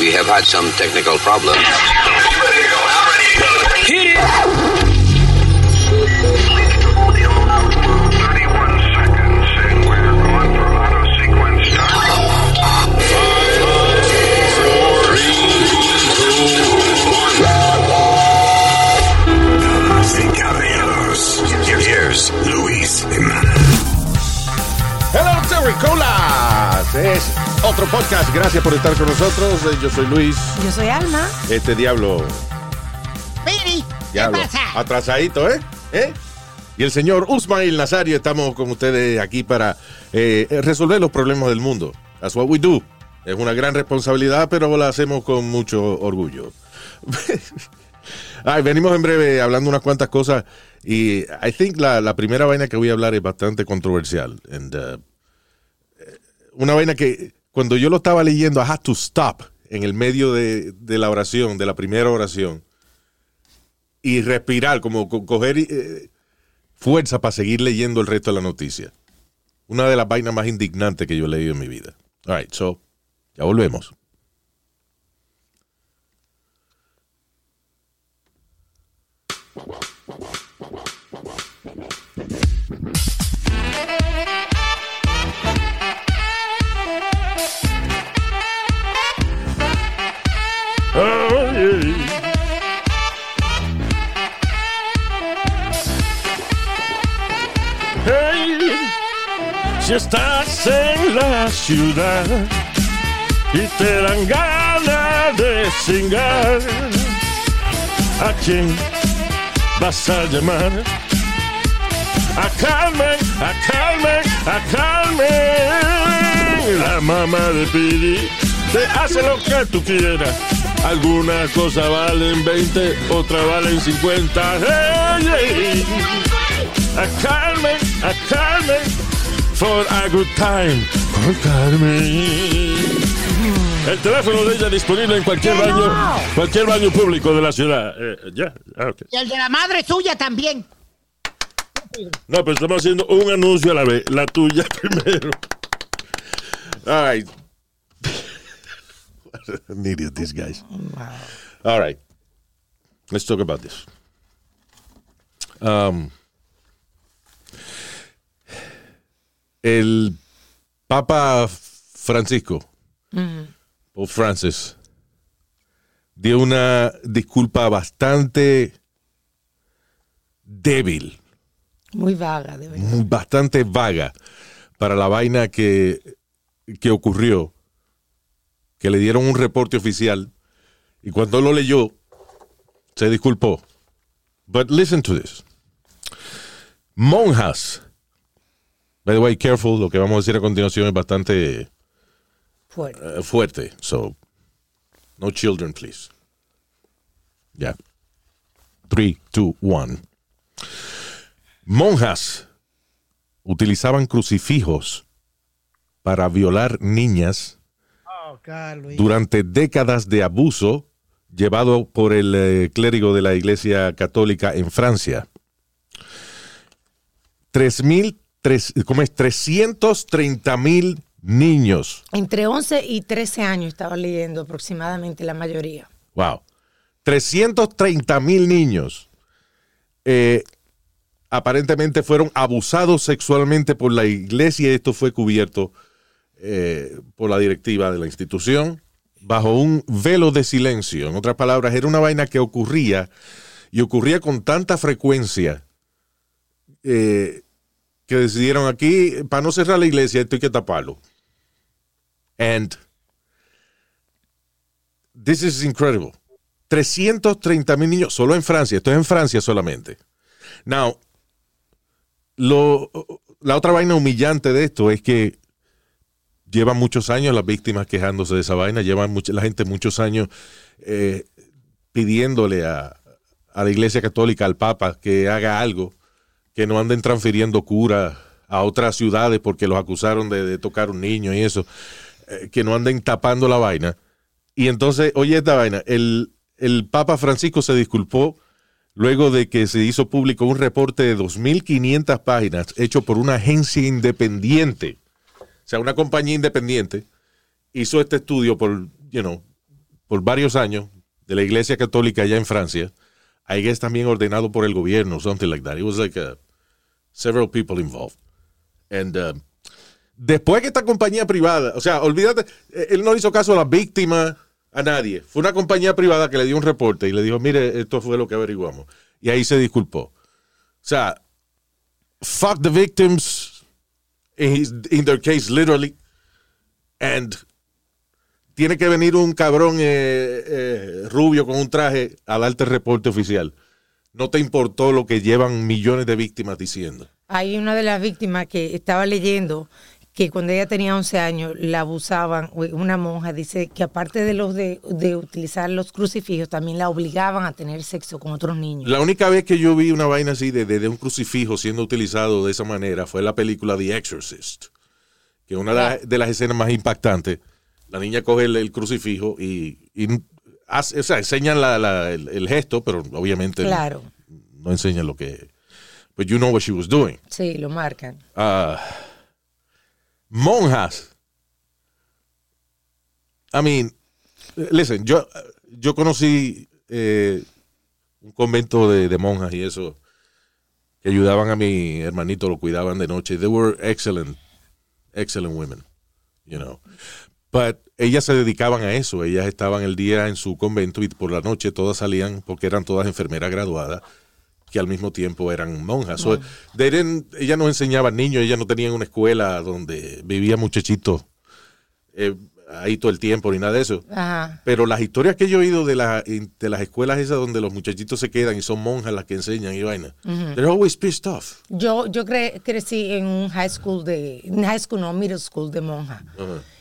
We have had some technical problems. Hit it! 31 seconds, and we're going for auto sequence start. Damas y caballeros, here's Luis Jimenez. Hello, Terricolas. Es otro podcast. Gracias por estar con nosotros. Eh, Yo soy Luis. Yo soy Alma. Este diablo. Baby, diablo ¿qué pasa? Atrasadito, ¿eh? ¿Eh? Y el señor Usmail Nazario. Estamos con ustedes aquí para eh, resolver los problemas del mundo. That's what we do. Es una gran responsabilidad, pero la hacemos con mucho orgullo. Ay, venimos en breve hablando unas cuantas cosas y I think la, la primera vaina que voy a hablar es bastante controversial. And, uh, una vaina que cuando yo lo estaba leyendo, I had to stop en el medio de, de la oración, de la primera oración, y respirar, como co- coger eh, fuerza para seguir leyendo el resto de la noticia. Una de las vainas más indignantes que yo he leído en mi vida. All right, so, ya volvemos. Estás en la ciudad y te dan ganas de cingar, ¿a quién vas a llamar? A Carmen, a Carmen, a Carmen, la mamá de Piri. Te hace lo que tú quieras. Algunas cosas valen 20, otras valen 50. Hey, hey. A Carmen, a Carmen, for a good time. Con Carmen. El teléfono de ella disponible en cualquier ¡Que baño, no! cualquier baño público de la ciudad. Eh, ya, ah, ok. Y el de la madre suya también. No, pero estamos haciendo un anuncio a la vez. La tuya primero. All right. What an idiot, these guys. All right. Let's talk about this. Um, el Papa Francisco, o Francis, dio una disculpa bastante débil Muy vaga, de verdad. muy- bastante vaga para la vaina que, que ocurrió, que le dieron un reporte oficial y cuando lo leyó se disculpó. But listen to this. Monjas. By the way, careful, lo que vamos a decir a continuación es bastante Fuerte. eh, fuerte. So, no children, please. Ya. Three, two, one. Monjas utilizaban crucifijos para violar niñas durante décadas de abuso llevado por el eh, clérigo de la Iglesia Católica en Francia. 3.000, tres- ¿cómo es? 330 mil niños Entre 11 y 13 años estaba leyendo aproximadamente la mayoría. Wow. 330 mil niños eh, aparentemente fueron abusados sexualmente por la iglesia y esto fue cubierto eh, por la directiva de la institución bajo un velo de silencio. En otras palabras, era una vaina que ocurría y ocurría con tanta frecuencia eh, que decidieron aquí, para no cerrar la iglesia, esto hay que taparlo. And this is incredible. 330 mil niños solo en Francia. Esto es en Francia solamente. Now, lo, la otra vaina humillante de esto es que llevan muchos años las víctimas quejándose de esa vaina. Llevan mucha- la gente muchos años eh, pidiéndole a, a la Iglesia Católica, al Papa, que haga algo, que no anden transfiriendo cura a otras ciudades porque los acusaron de, tocar un niño y eso, eh, que no anden tapando la vaina. Y entonces, oye esta vaina, el, el Papa Francisco se disculpó luego de que se hizo público un reporte de 2.500 páginas hecho por una agencia independiente, o sea, una compañía independiente, hizo este estudio por, you know, por varios años de la iglesia católica allá en Francia. I guess también ordenado por el gobierno, something like that. It was like several people involved. And uh, después que esta compañía privada, o sea, olvídate, eh, él no hizo caso a las víctimas, a nadie. Fue una compañía privada que le dio un reporte y le dijo, mire, esto fue lo que averiguamos. Y ahí se disculpó. O sea, fuck the victims, in, his- in their case, literally. And tiene que venir un cabrón eh, eh, rubio con un traje a darte reporte oficial. No te importó lo que llevan millones de víctimas diciendo. Hay una de las víctimas que estaba leyendo que cuando ella tenía 11 años la abusaban, una monja dice que aparte de los de, de utilizar los crucifijos, también la obligaban a tener sexo con otros niños. La única vez que yo vi una vaina así de, de- de un crucifijo siendo utilizado de esa manera fue la película The Exorcist, que una de, las- de las escenas más impactantes, la niña coge el, el crucifijo y, y hace- o sea, enseñan la- la- el, el gesto, pero obviamente Claro, no enseñan lo que... But you know what she was doing. sí, lo marcan. Ah, monjas. I mean, listen, yo, yo conocí eh, un convento de, de monjas y eso, que ayudaban a mi hermanito, lo cuidaban de noche. They were excellent, excellent women, you know. But ellas se dedicaban a eso. Ellas estaban el día en su convento y por la noche todas salían porque eran todas enfermeras graduadas que al mismo tiempo eran monjas. So, they didn't- ellas no enseñaban niños, ellas no tenían una escuela donde vivía muchachitos eh, ahí todo el tiempo ni nada de eso. Ajá. Pero las historias que yo he oído de, la- de las escuelas esas donde los muchachitos se quedan y son monjas las que enseñan y vaina, they're always pissed off. Yo, yo cre- crecí en un high school de, en high school no, middle school de monja.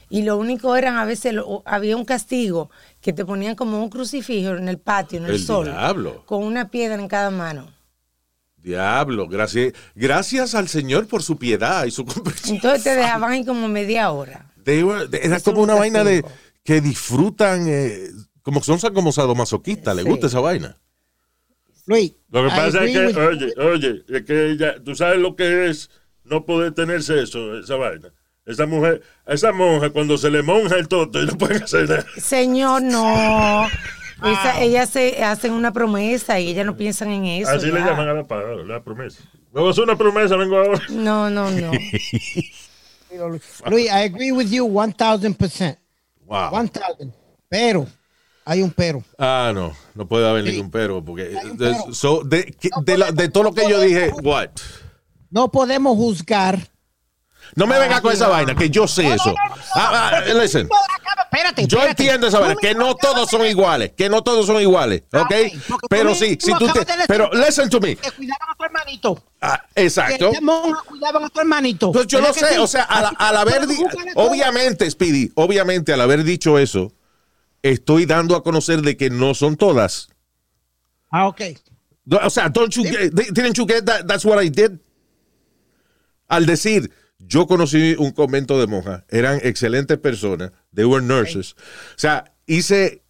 Y lo único eran a veces, lo- había un castigo que te ponían como un crucifijo en el patio, en el, El sol. diablo. Con una piedra en cada mano. Diablo, gracias, gracias al Señor por su piedad y su comprensión. Entonces te dejaban ahí como media hora. They were- era Eso como un una vaina de que disfrutan, eh, como son como sadomasoquistas, les Sí. gusta esa vaina. Luis, Lo que pasa es que, with- oye, oye, es que ella, tú sabes lo que es no poder tener sexo, esa vaina. Esa mujer, a esa monja, cuando se le monja el toto, y no pueden hacer nada. Señor, no. Esa- ellas se hacen una promesa y ellas no piensan en eso. Así le llaman a la palabra, la promesa. Luego es una promesa, vengo ahora. No, no, no. Luis, I agree with you 1000%. Wow. 1000. Pero, hay un pero. Ah, no, no puede haber Sí. ningún pero, porque de, pero. so, de, que- No de la- de todo lo que yo dije, what? No podemos juzgar. No me venga con esa vaina, que yo sé eso. Ah, ah, listen. Espérate, Yo entiendo esa vaina, que no todos son iguales, que no todos son iguales, ¿ok? Pero sí, si tú te, pero listen to me. Que cuidaban a tu hermanito. Ah, exacto. monjas cuidaban a tu hermanito. Pues yo ¿Verdad no sé, sí? o sea, al, al haber, obviamente, Speedy, obviamente al haber dicho eso, estoy dando a conocer de que no son todas. Ah, ok. O sea, don't you get, didn't you get that, that's what I did? Al decir, yo conocí un convento de monjas, eran excelentes personas, they were nurses. O sea, hice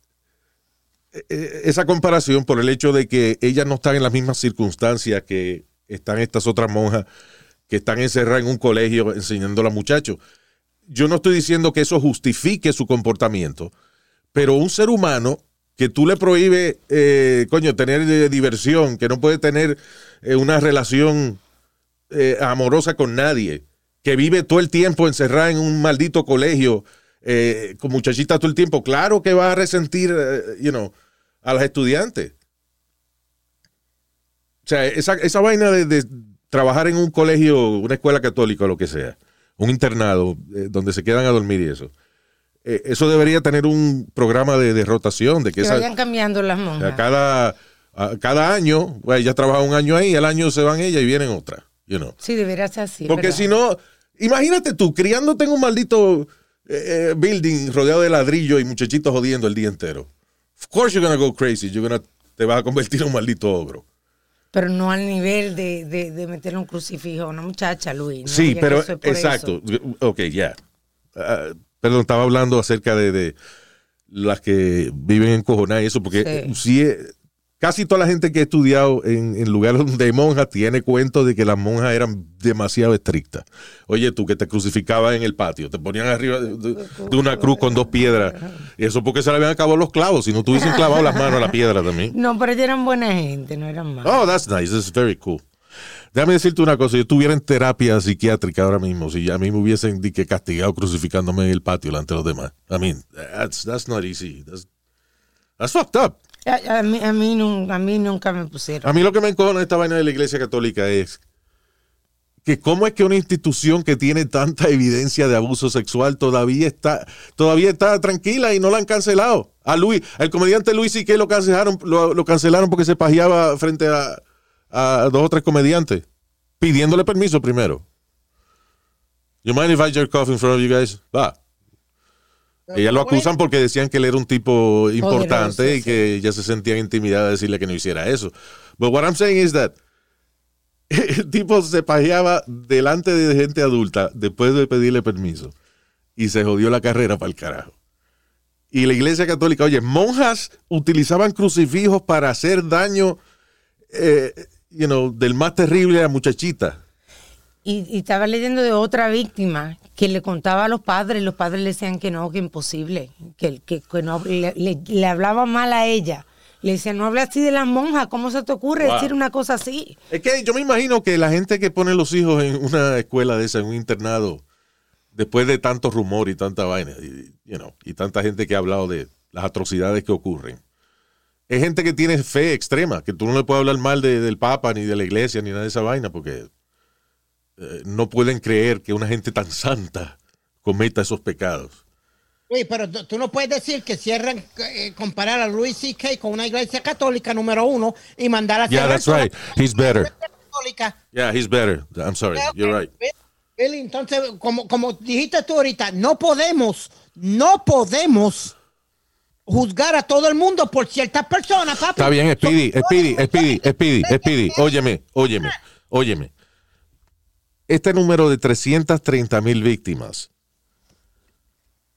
eh, esa comparación por el hecho de que ellas no están en las mismas circunstancias que están estas otras monjas que están encerradas en un colegio enseñando a los muchachos. Yo no estoy diciendo que eso justifique su comportamiento, pero un ser humano que tú le prohíbes, eh, coño, tener eh, diversión, que no puede tener eh, una relación eh, amorosa con nadie, que vive todo el tiempo encerrada en un maldito colegio, eh, con muchachitas todo el tiempo, claro que va a resentir, eh, you know, a las estudiantes. O sea, esa, esa vaina de, de trabajar en un colegio, una escuela católica o lo que sea, un internado, eh, donde se quedan a dormir y eso. eh, eso debería tener un programa de, de rotación, de que Que esa, vayan cambiando las a monjas. cada, a cada año, pues, ella trabaja un año ahí, al año se van ella y vienen otra. You know. Sí, debería ser así. Porque si no, imagínate tú, criándote en un maldito eh, eh, building rodeado de ladrillo y muchachitos jodiendo el día entero. Of course you're gonna go crazy, you're gonna, te vas a convertir en un maldito ogro. Pero no al nivel de, de, de meterle un crucifijo a una muchacha, Luis. no sí, pero es exacto. eso. Ok, ya. Ah, perdón, estaba hablando acerca de, de las que viven en cojonar y eso, porque Sí. sí, eh, Casi toda la gente que ha estudiado en, en lugares de monjas tiene cuento de que las monjas eran demasiado estrictas. Oye, tú que te crucificabas en el patio, te ponían arriba de, de- de una cruz con dos piedras. Y eso porque se le habían acabado los clavos, si no tuviesen clavado las manos a la piedra también. No, pero ellos eran buena gente, no eran malos. Oh, that's nice. That's very cool. Déjame decirte una cosa. Yo estuviera en terapia psiquiátrica ahora mismo. Si a mí me hubiesen que castigado crucificándome en el patio delante de los demás. I mean, that's, that's not easy. That's, that's fucked up. A, mí, a, mí nun- a mí nunca me pusieron. A mí lo que me encojona esta vaina de la iglesia católica es que cómo es que una institución que tiene tanta evidencia de abuso sexual todavía está, todavía está tranquila y no la han cancelado. A Luis, el comediante Luis y que lo cancelaron, lo, cancelaron porque se pajeaba frente a, a dos o tres comediantes, pidiéndole permiso primero. You mind if I jerk off in front of you guys? Va. Ella lo acusan porque decían que él era un tipo importante Poderoso, y sí. que ella se sentía intimidada de decirle que no hiciera eso. But what I'm saying is that el tipo se pajeaba delante de gente adulta después de pedirle permiso y se jodió la carrera para el carajo. Y la iglesia católica, oye, monjas utilizaban crucifijos para hacer daño, eh, you know, del más terrible a muchachita. Y, y estaba leyendo de otra víctima que le contaba a los padres, los padres le decían que no, que imposible, que, que, que no, le, le- le hablaba mal a ella. Le decían, no hable así de las monjas, ¿cómo se te ocurre Wow. decir una cosa así? Es que yo me imagino que la gente que pone los hijos en una escuela de esa, en un internado, después de tanto rumor y tanta vaina, y, you know, y tanta gente que ha hablado de las atrocidades que ocurren, es gente que tiene fe extrema, que tú no le puedes hablar mal de- del Papa, ni de la iglesia, ni nada de esa vaina, porque eh, no pueden creer que una gente tan santa cometa esos pecados. Oye, pero tú no puedes decir que cierran, eh, comparar a Louis C.K. con una iglesia católica número uno y mandar a Yeah, that's right. He's better. católica. Yeah, he's better. I'm sorry. You're right. Billy, entonces, como, como dijiste tú ahorita, no podemos, no podemos juzgar a todo el mundo por ciertas personas, papi. Está bien, Speedy, Speedy, Speedy, Speedy, Speedy. Óyeme, óyeme, óyeme. Este número de 330 mil víctimas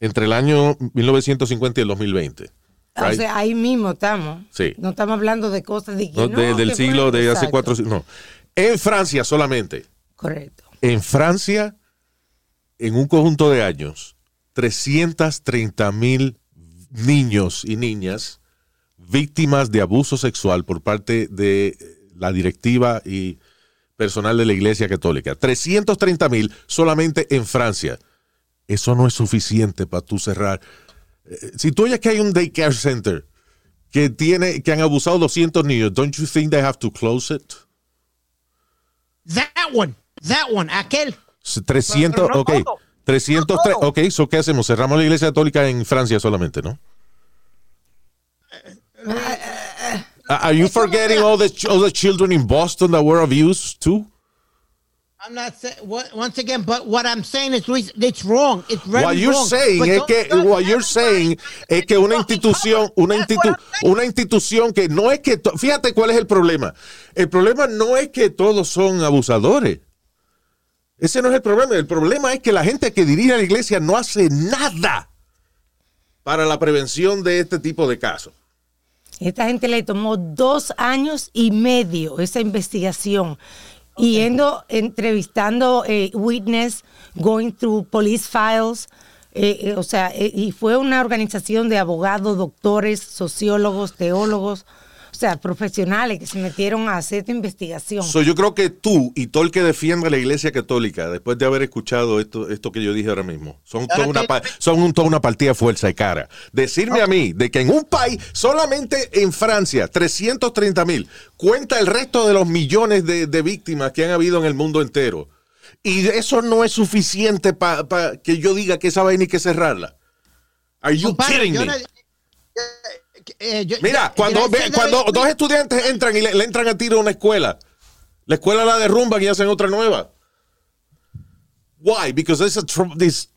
entre el año 1950 y el 2020. O right? sea, ahí mismo estamos. Sí. No estamos hablando de cosas de que No, no, de- del siglo de hace cuatro siglos. No. En Francia solamente. Correcto. En Francia, en un conjunto de años, 330 mil niños y niñas víctimas de abuso sexual por parte de la directiva y personal de la Iglesia Católica. 330 mil solamente en Francia. Eso no es suficiente para tú cerrar. Eh, Si tú oyes que hay un daycare center que tiene que han abusado 200 niños, don't you think they have to close it? That one, that one, aquel. 300, Pero no ok. todo. 303, No todo. ok, so ¿qué hacemos? Cerramos la iglesia católica en Francia solamente, ¿no? Uh, Are you forgetting all the, all the children in Boston that were abused too? I'm not saying, once again, but what I'm saying is, Luis, it's wrong. It's very What you're wrong. saying But es que what you're saying es que una institución, una institu- una institución que no es que fíjate cuál es el problema. El problema no es que todos son abusadores. Ese no es el problema. El problema es que la gente que dirige la iglesia no hace nada para la prevención de este tipo de casos. Esta gente le tomó dos años y medio esa investigación. Yendo, entrevistando eh, witness, going through police files. eh, eh, o sea, eh, y fue una organización de abogados, doctores, sociólogos, teólogos, sea, profesionales que se metieron a hacer esta investigación. So, yo creo que tú y todo el que defienda la iglesia católica, después de haber escuchado esto, esto que yo dije ahora mismo, son toda una, son un- toda una partida de fuerza y cara. Decirme a mí de que en un país, solamente en Francia, 330 mil, cuenta el resto de los millones de, de víctimas que han habido en el mundo entero. Y eso no es suficiente para que yo diga que esa vaina hay que cerrarla. Are you Compadre, kidding yo me? no- eh, yo- Mira, cuando, ve- cuando dos estudiantes entran y le, le entran a tiro a una escuela, la escuela la derrumban y hacen otra nueva. Why? Because it's a, this,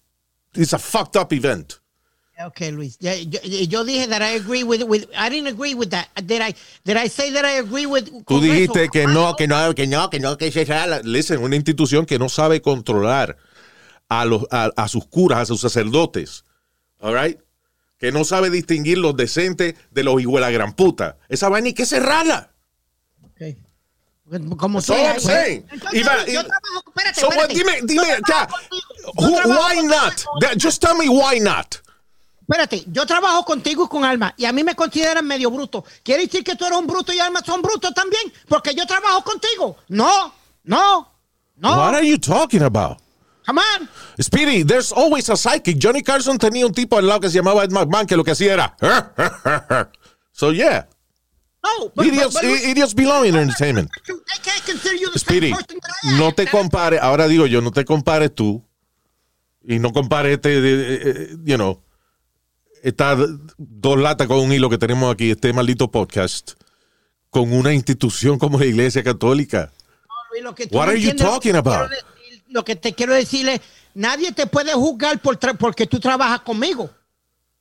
it's a fucked up event. Okay, Luis. Yo, yo dije that I agree with, with I didn't agree with that. Did I did I say that I agree with Tú dijiste eso? que no, que no, que no, que no, que cerrarla. Listen, una institución que no sabe controlar a, los, a, a sus curas, a sus sacerdotes. All right? Que no sabe distinguir los decentes de los hijos de la gran puta. Esa vaina hay que cerrarla. Ok. Como sea, pues. saying. Entonces, Iba- yo iba- trabajo, espérate, So, what, espérate. dime, dime, ya, who- why not? That- just tell me why not. Espérate, yo trabajo contigo y con Alma y a mí me consideran medio bruto. ¿Quiere decir que tú eres un bruto y Alma son brutos también? Porque yo trabajo contigo. No, no, no. What are you talking about? Come on. Speedy, there's always a psychic. Johnny Carson tenía un tipo al lado que se llamaba Ed McMahon que lo que hacía era. so yeah, No, but- idiots, but- but- i- idiots belong in entertainment. They can't consider you the Speedy, I no te compares, ahora digo yo, no te compares tú y no compares este, de- eh, you know, estas dos latas con un hilo que tenemos aquí, este maldito podcast, con una institución como la Iglesia Católica. What no are you talking about? Lo que te quiero decir es, nadie te puede juzgar por porque tú trabajas conmigo.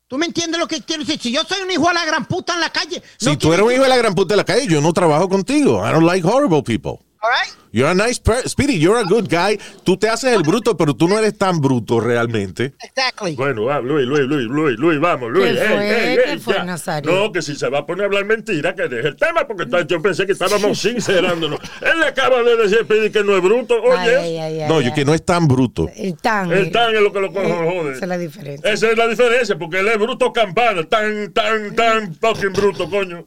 ¿Tú me entiendes lo que quiero decir? Si yo soy un hijo de la gran puta en la calle, Si no tú eres un hijo de la gran puta de la calle, yo no trabajo contigo. I don't like horrible people. All right? You're a nice person. Speedy, you're a good guy. Tú te haces el bruto, pero tú no eres tan bruto realmente. Exactly. Bueno, va, Luis, Luis, Luis, Luis, Luis, vamos, Luis. ¿Qué fue? ey, ¿Qué ey, fue, ya. Nazario? No, que si se va a poner a hablar mentira, que deje el tema, porque yo pensé que estábamos sincerándonos. Él le acaba de decir Speedy, que no es bruto, Ay, oye. ay, ay, ay, No, ay. yo que no es tan bruto. El tan. El tan es lo que lo cojo, Eh, jode. Esa es la diferencia. Esa es la diferencia, porque él es bruto campana, tan, tan, tan fucking bruto, coño.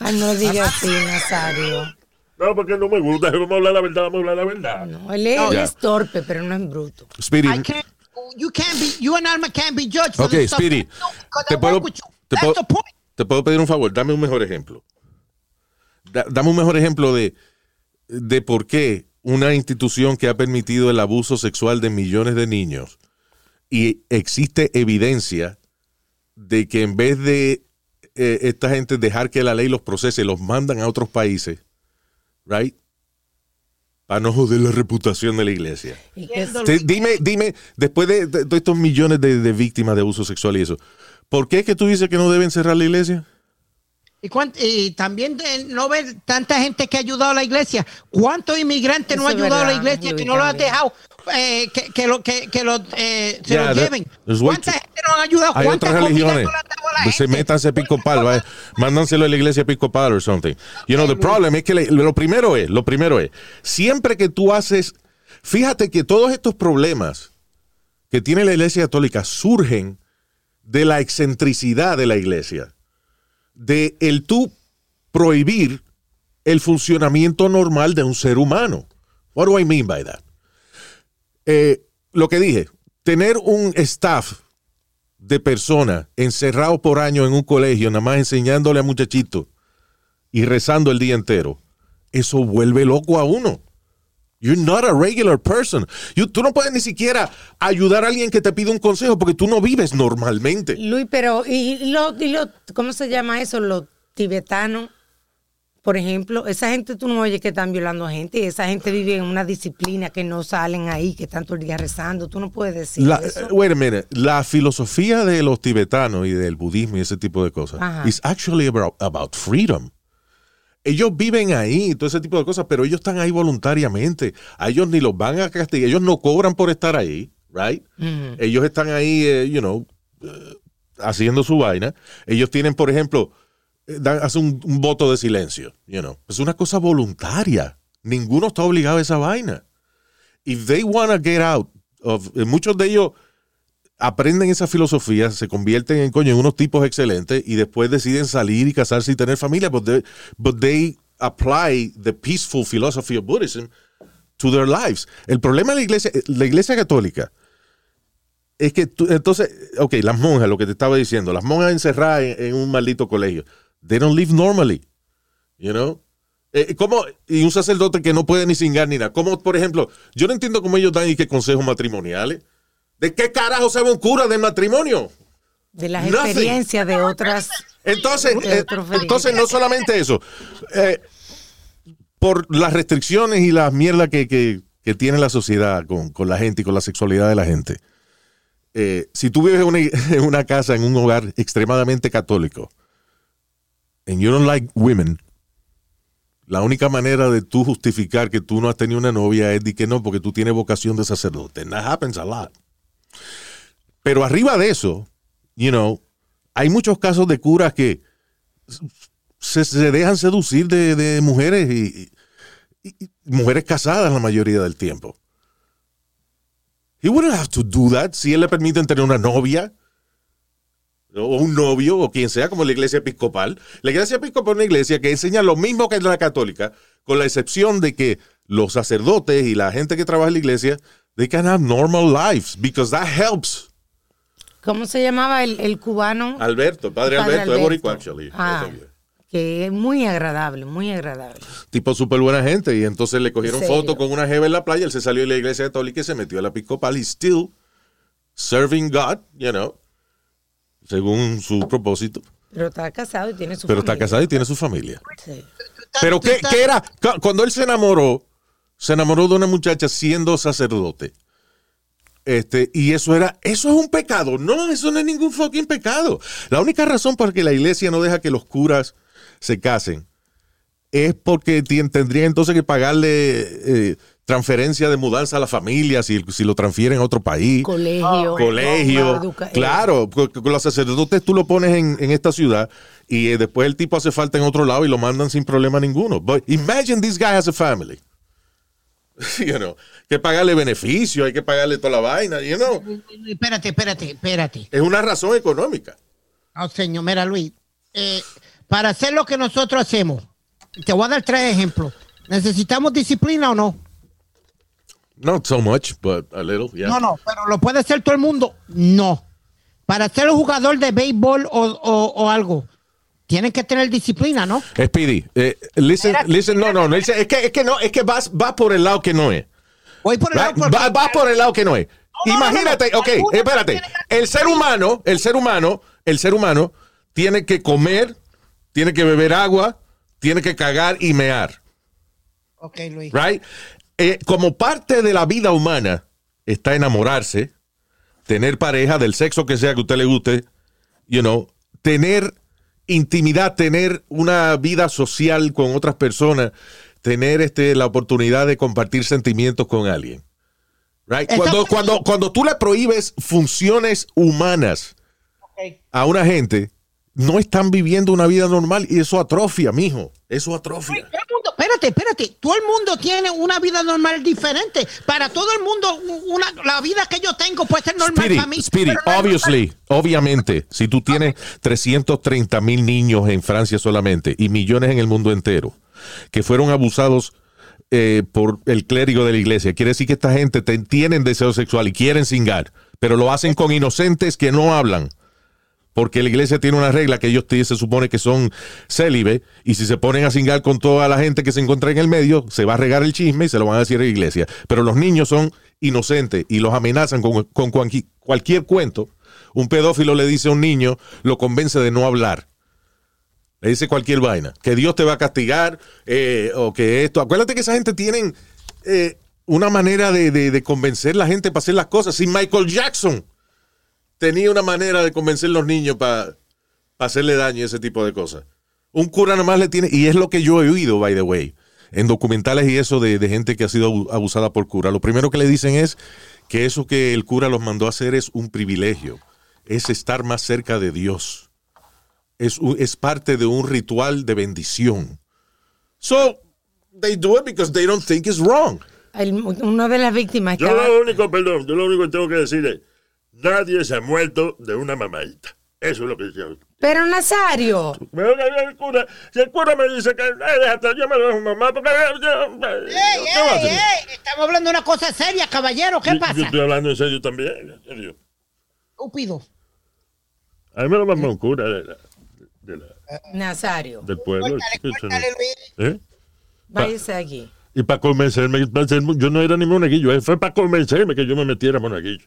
Ah, no diga así, Nazario. No, porque no me gusta, vamos a hablar la verdad, vamos a hablar la verdad. No, él es, No. él es torpe, pero no es bruto. Speedy, I can't, you can't be, you and Alma can't be judged Ok, Speedy, I te puedo, te, puedo, te puedo pedir un favor, dame un mejor ejemplo. Da- dame un mejor ejemplo de, de por qué una institución que ha permitido el abuso sexual de millones de niños y existe evidencia de que en vez de eh, esta gente dejar que la ley los procese, los mandan a otros países, right? Para no joder la reputación de la iglesia. Te- dime, dime, después de, de- de estos millones de, de víctimas de abuso sexual y eso, ¿por qué es que tú dices que no deben cerrar la iglesia? Y, cuán- y también de- no ves tanta gente que ha ayudado a la iglesia. ¿Cuántos inmigrantes no Eso es ayudado a la iglesia que no lo han dejado eh, que, que lo, que, que lo, eh, se Yeah, lo lleven? ¿Cuánta gente no han ayudado? Hay ¿Cuántas otras religiones. no la Pues se gente? métanse episcopal, vaya, mándanselo a la iglesia episcopal o something. You know, the problem es que le- lo primero es, lo primero es, siempre que tú haces, fíjate que todos estos problemas que tiene la iglesia católica surgen de la excentricidad de la iglesia, de el tú prohibir el funcionamiento normal de un ser humano. What do I mean by that? Eh, lo que dije, tener un staff de personas encerrados por años en un colegio, nada más enseñándole a muchachitos y rezando el día entero, eso vuelve loco a uno. You're not a regular person. You- tú no puedes ni siquiera ayudar a alguien que te pide un consejo porque tú no vives normalmente. Luis, pero ¿y lo, y lo, cómo se llama eso? Los tibetanos, por ejemplo, esa gente tú no oyes que están violando a gente, y esa gente vive en una disciplina que no salen ahí, que están todo el día rezando, tú no puedes decir La, eso. eh, wait a minute. La filosofía de los tibetanos y del budismo y ese tipo de cosas Ajá. is actually about, about freedom. Ellos viven ahí todo ese tipo de cosas, pero ellos están ahí voluntariamente. A ellos ni los van a castigar. Ellos no cobran por estar ahí, right? Ellos están ahí, eh, you know, eh, haciendo su vaina. Ellos tienen, por ejemplo, eh, dan- hacen un, un voto de silencio, you know. Es una cosa voluntaria. Ninguno está obligado a esa vaina. If they want to get out of, eh, muchos de ellos aprenden esa filosofía, se convierten en coño en unos tipos excelentes y después deciden salir y casarse y tener familia, but they, apply the peaceful philosophy of Buddhism to their lives. El problema de la iglesia, la iglesia católica es que entonces, ok, las monjas, lo que te estaba diciendo, las monjas encerradas en, un maldito colegio, they don't live normally, you know? Eh, ¿cómo? Y un sacerdote que no puede ni cingar ni nada. Como, por ejemplo, yo no entiendo cómo ellos dan y qué consejos matrimoniales. ¿De qué carajo sabe un cura del matrimonio? de las nothing. experiencias de otras. Entonces, De eh, entonces no solamente eso, eh, por las restricciones y la mierda que, que- que tiene la sociedad con, con la gente y con la sexualidad de la gente. eh, si tú vives en una, en una casa, en un hogar extremadamente católico, and you don't like women, la única manera de tú justificar que tú no has tenido una novia es de que no, porque tú tienes vocación de sacerdote. And that happens a lot. Pero arriba de eso, you know, hay muchos casos de curas que se, dejan seducir de, mujeres y mujeres casadas la mayoría del tiempo. He wouldn't have to do that si él le permiten tener una novia o un novio o quien sea como la iglesia episcopal. La iglesia episcopal es una iglesia que enseña lo mismo que la católica, con la excepción de que los sacerdotes y la gente que trabaja en la iglesia, they can have normal lives because that helps. ¿Cómo se llamaba el, el cubano? Alberto, padre, Padre Alberto, boricua, actually. Ah, que es muy agradable, muy agradable. tipo súper buena gente y entonces le cogieron fotos con una jeva en la playa, él se salió de la iglesia católica y se metió a la episcopal y still serving God, you know, según su propósito, Pero está casado y tiene su pero está familia. casado y tiene su familia. Sí. Pero ¿qué, qué era? Cu- Cuando él se enamoró, se enamoró de una muchacha siendo sacerdote. Este, y eso era, eso es un pecado. No, eso no es ningún fucking pecado. La única razón por que la iglesia no deja que los curas se casen es porque tendría entonces que pagarle eh, transferencia de mudanza a la familia si, si lo transfieren a otro país Colegio. colegio. educa- eh, Claro, con con los sacerdotes tú lo pones en, en esta ciudad y eh, después el tipo hace falta en otro lado y lo mandan sin problema ninguno. But imagine this guy has a family. You know, que pagarle beneficio, hay que pagarle toda la vaina, you know. Espérate, espérate, espérate. Es una razón económica. No, señor, mira, Luis. eh, para hacer lo que nosotros hacemos, te voy a dar tres ejemplos. ¿Necesitamos disciplina o no? Not so much, but a little, yeah. No, no, pero lo puede hacer todo el mundo. No. Para ser un jugador de béisbol o, o- o algo, tienen que tener disciplina, ¿no? Speedy, eh, listen, listen, no, no, no, es que, es que no, es que vas, vas por el lado que no es. Voy por el lado Right? porque- Va- Vas por el lado que no es. No, no, no, Imagínate, no. ok, espérate. El ser humano, el ser humano, el ser humano tiene que comer, tiene que beber agua, tiene que cagar y mear, Ok, Luis. right? Eh, como parte de la vida humana está enamorarse, tener pareja del sexo que sea que a usted le guste, you know, tener intimidad, tener una vida social con otras personas, tener este, la oportunidad de compartir sentimientos con alguien. Right? Cuando, cuando, cuando tú le prohíbes funciones humanas a una gente, no están viviendo una vida normal y eso atrofia, mijo. Eso atrofia. Todo el mundo- espérate, espérate. Todo el mundo tiene una vida normal diferente. Para todo el mundo, una, la vida que yo tengo puede ser normal para mí. No obviously, obviamente, si tú tienes 330 mil niños en Francia solamente y millones en el mundo entero que fueron abusados eh, por el clérigo de la iglesia, quiere decir que esta gente te- tienen deseo sexual y quieren cingar, pero lo hacen con inocentes que no hablan. Porque la iglesia tiene una regla que ellos se supone que son célibes y si se ponen a cingar con toda la gente que se encuentra en el medio, se va a regar el chisme y se lo van a decir a la iglesia. Pero los niños son inocentes y los amenazan con, cualquier cuento. Un pedófilo le dice a un niño, lo convence de no hablar. Le dice cualquier vaina. Que Dios te va a castigar eh, o que esto. Acuérdate que esa gente tienen eh, una manera de convencer a la gente para hacer las cosas. Si Michael Jackson tenía una manera de convencer a los niños para hacerle daño y ese tipo de cosas. Un cura nomás le tiene, y es lo que yo he oído, by the way, en documentales y eso de, de gente que ha sido abu- abusada por cura. Lo primero que le dicen es que eso que el cura los mandó a hacer es un privilegio, es estar más cerca de Dios. Es, es parte de un ritual de bendición. So, they do it because they don't think it's wrong. El- una de las víctimas Yo estaba. lo único, perdón, yo lo único que tengo que decir es, nadie se ha muerto de una mamadita. Eso es lo que yo... Pero Nazario, Me voy a al cura. Si el cura me dice que, "Ay, déjate, yo me lo dejo mamá, porque... yo- yo- Ey, ¿Qué va a ey, ey, estamos hablando de una cosa seria, caballero. ¿Qué Yo- Yo pasa? estoy hablando en serio también, en serio. Estúpido. A mí me lo mamó un cura de la- de la- Nazario, del pueblo. Córtale, Luis. ¿Eh? váyase aquí. Y para convencerme, yo no era ni monaguillo, eh, fue para convencerme que yo me metiera monaguillo.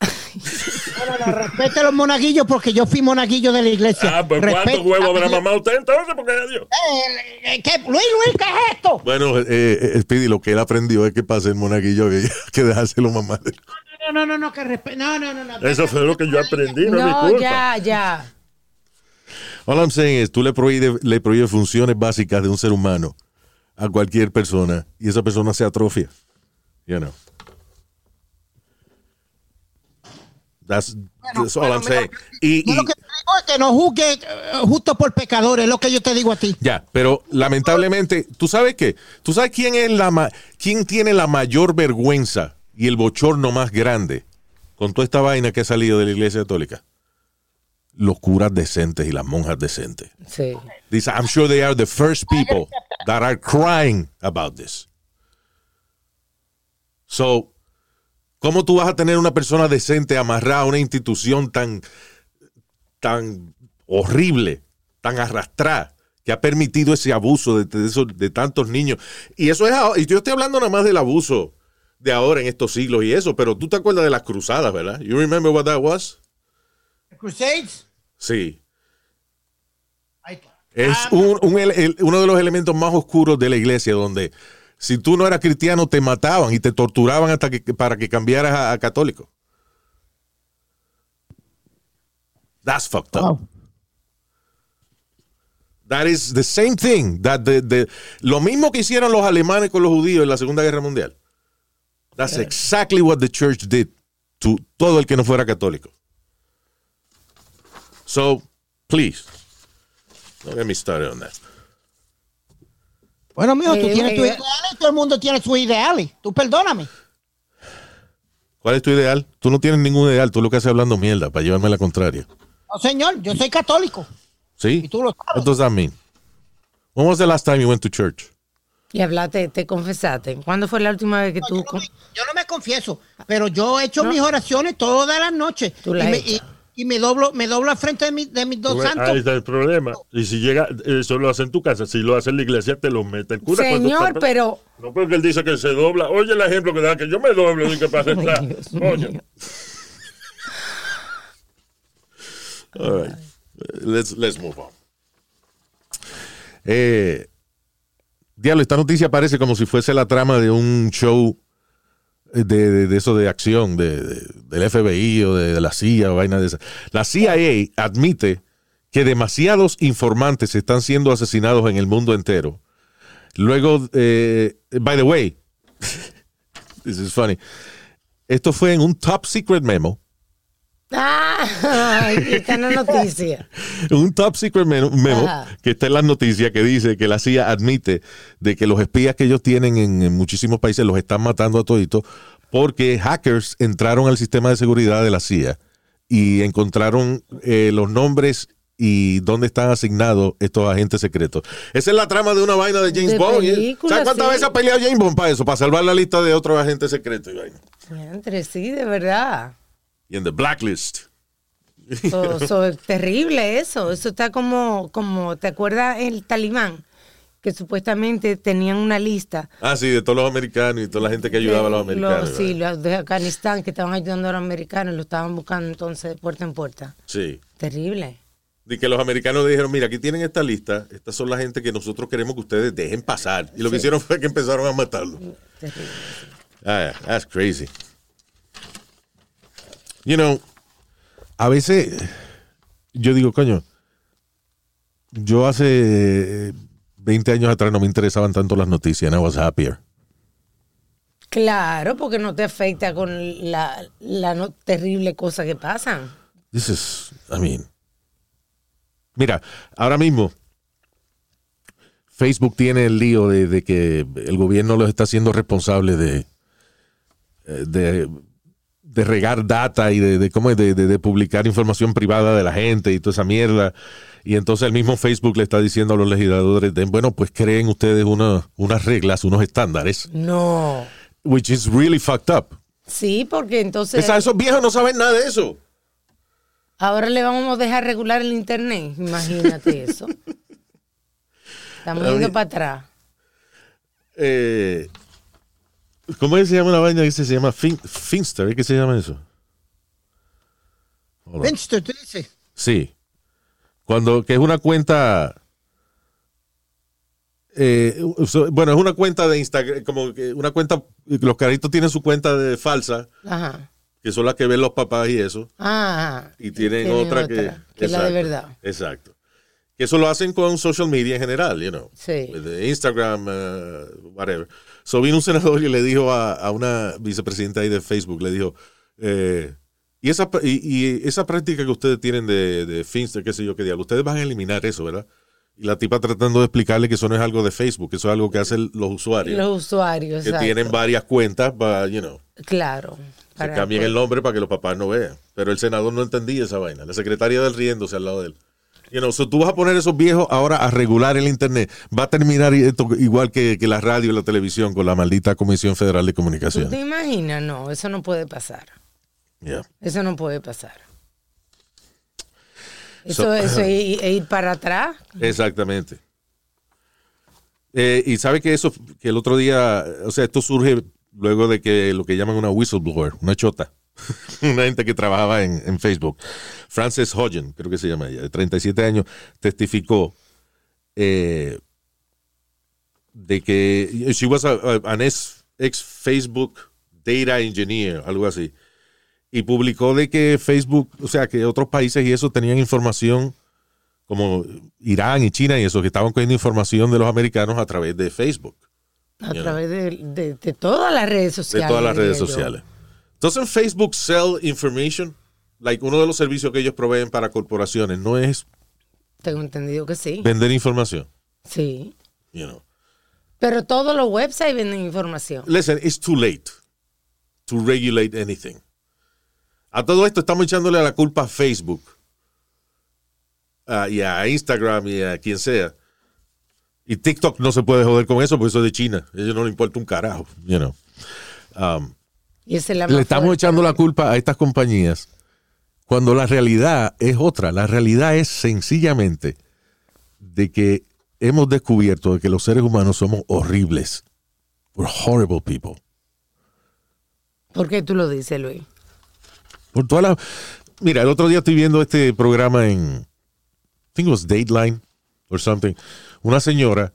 No, no, no, respete a los monaguillos porque yo fui monaguillo de la iglesia. Ah, pues Respete- ¿cuántos huevos habrá mamado usted entonces? Porque adiós. Eh, eh, ¿qué? Luis, Luis, ¿qué es esto? Bueno, eh, eh, Speedy, lo que él aprendió es que para ser monaguillo que, que dejárselo mamá. No, no, no, no, que respe- No, no, no, no. Eso fue lo que yo aprendí, no, es mi culpa. ya, ya. All I'm saying es, tú le prohíbes, le prohíbes funciones básicas de un ser humano a cualquier persona y esa persona se atrofia. You know. That's, that's all bueno, I'm mira, saying. Y, lo que estoy digo es que no juzgue eh, justo por pecadores, es lo que yo te digo a ti. Ya, pero lamentablemente, ¿tú sabes qué? ¿Tú sabes quién es la ma- quién tiene la mayor vergüenza y el bochorno más grande con toda esta vaina que ha salido de la Iglesia Católica? Los curas decentes y las monjas decentes. Sí. Dice, I'm sure they are the first people that are crying about this. So, ¿cómo tú vas a tener una persona decente amarrada a una institución tan, tan horrible, tan arrastrada, que ha permitido ese abuso de, de esos- de tantos niños? Y eso es, y yo estoy hablando nada más del abuso de ahora en estos siglos y eso, pero tú te acuerdas de las cruzadas, ¿verdad? You remember what that was? Crusades. Sí. Es ah, un- un ele- el- uno de los elementos más oscuros de la iglesia, donde si tú no eras cristiano te mataban y te torturaban hasta que para que cambiaras a, a católico. That's fucked up. wow. That is the same thing. That the- the- lo mismo que hicieron los alemanes con los judíos en la Segunda Guerra Mundial. That's exactly what the church did to todo el que no fuera católico. So, please, get me started on that. Bueno, mijo, tú Eh, tienes eh, tus ideales, todo el mundo tiene sus ideales. Tú perdóname. ¿Cuál es tu ideal? Tú no tienes ningún ideal, tú lo que haces es hablando mierda para llevarme la contraria. No, señor, yo soy católico. ¿Sí? Y tú lo sabes. What does that mean? When was the last time you went to church? Y hablaste, te confesaste. ¿Cuándo fue la última vez que tú... Yo no, me, yo no me confieso, pero yo he hecho mis oraciones todas las noches. Tú las y- y me doblo, me doblo al frente de, mi- de mis dos santos. Ahí está el problema. Y si llega, eso lo hace en tu casa. Si lo hace en la iglesia, te lo mete el cura. Señor, está- pero... No porque él dice que se dobla. Oye el ejemplo que da, que yo me doblo y que pasa está. Mío. All right. Let's, let's move on. Eh, diablo, esta noticia parece como si fuese la trama de un show de, de- de eso de acción de, de- del FBI o de, de la CIA o vaina de esa. La CIA admite que demasiados informantes están siendo asesinados en el mundo entero. Luego, eh, by the way, this is funny. Esto fue en un top secret memo Ah, está en la noticia. un top secret memo, que está en las noticias que dice que la CIA admite de que los espías que ellos tienen en, en muchísimos países los están matando a toditos porque hackers entraron al sistema de seguridad de la CIA y encontraron eh, los nombres y dónde están asignados estos agentes secretos. Esa es la trama de una vaina de James De Bond. ¿eh? película, ¿Sabes cuántas sí. veces ha peleado James Bond para eso? Para salvar la lista de otros agentes secretos y vaina. Entre sí, de verdad. Y en The Blacklist. So- so, es terrible eso. Eso está como, como, ¿te acuerdas el talibán? Que supuestamente tenían una lista. Ah, sí, de todos los americanos y toda la gente que ayudaba a los de americanos. sí, ¿verdad? los de Afganistán que estaban ayudando a los americanos, lo estaban buscando entonces de puerta en puerta. sí. Terrible. De que los americanos dijeron, mira, aquí tienen esta lista, estas son la gente que nosotros queremos que ustedes dejen pasar. Y lo que hicieron fue que empezaron a matarlo. Terrible. Ah, that's crazy. You know, a veces yo digo, coño, yo hace 20 años atrás no me interesaban tanto las noticias, I was happier. Claro, porque no te afecta con la, la no- terrible cosa que pasan. This is, I mean. Mira, ahora mismo Facebook tiene el lío de, de que el gobierno los está haciendo responsables de, eh, de, de regar data y de, de cómo es, de, publicar información privada de la gente y toda esa mierda. Y entonces el mismo Facebook le está diciendo a los legisladores, de, bueno, pues creen ustedes una- unas reglas, unos estándares, No. which is really fucked up. Sí, porque entonces Esa- esos viejos no saben nada de eso. ahora le vamos a dejar regular el internet. Imagínate eso. Estamos yendo para atrás. eh, ¿Cómo es que se llama una vaina que se llama fin, Finster? ¿Qué se llama eso? Finster, tú dices. Sí. Cuando, que es una cuenta. eh, bueno, es una cuenta de Instagram, como que una cuenta, los caritos tienen su cuenta de falsa, Ajá. que son las que ven los papás y eso, Ah. y tienen, otra, que, que es la de exacto, verdad. Exacto. Que eso lo hacen con social media en general, you know. Sí. Instagram, uh, whatever. So vino un senador y le dijo a, a una vicepresidenta ahí de Facebook, le dijo, eh, Y esa, y, y esa práctica que ustedes tienen de, de Finster, qué sé yo qué diablo, ustedes van a eliminar eso, ¿verdad? Y la tipa tratando de explicarle que eso no es algo de Facebook, que eso es algo que hacen los usuarios. Los usuarios, que exacto. tienen varias cuentas para, you know, Claro. se cambien el nombre para que los papás no vean. Pero el senador no entendía esa vaina. La secretaria del riéndose al lado de él. You know, so tú vas a poner esos viejos ahora a regular el internet. Va a terminar esto igual que, que la radio y la televisión con la maldita Comisión Federal de ¿Tú Comunicación. te imaginas? No, eso no puede pasar. Yeah. Eso no puede pasar. Eso, So- eso es ir, es ir para atrás. Exactamente. Eh, y sabe que eso, que el otro día, o sea, esto surge luego de que lo que llaman una whistleblower, una chota, una gente que trabajaba en, en Facebook, Frances Hodgen, creo que se llama ella, de 37 años, testificó eh, de que she was a- a- an ex, ex Facebook data engineer, algo así, y publicó de que Facebook, o sea, que otros países y eso tenían información como Irán y China y eso, que estaban cogiendo información de los americanos a través de Facebook, A través de, de- de todas las redes de sociales. todas las redes diría yo. sociales. Entonces, Facebook sell information, like uno de los servicios que ellos proveen para corporaciones, no es Tengo entendido que sí. vender información, Sí. you know. Pero todos los websites venden información. Listen, it's too late to regulate anything. A todo esto estamos echándole la culpa a Facebook ah, y a Instagram y a quien sea. Y TikTok no se puede joder con eso porque eso es de China. A ellos no le importa un carajo, you know. Um, Y esa es la le estamos fuerte. echando la culpa a estas compañías cuando la realidad es otra. La realidad es sencillamente de que hemos descubierto de que los seres humanos somos horribles. We're horrible people. ¿Por qué tú lo dices, Luis? Por toda la... Mira, el otro día estoy viendo este programa en, I think it was Dateline or something. Una señora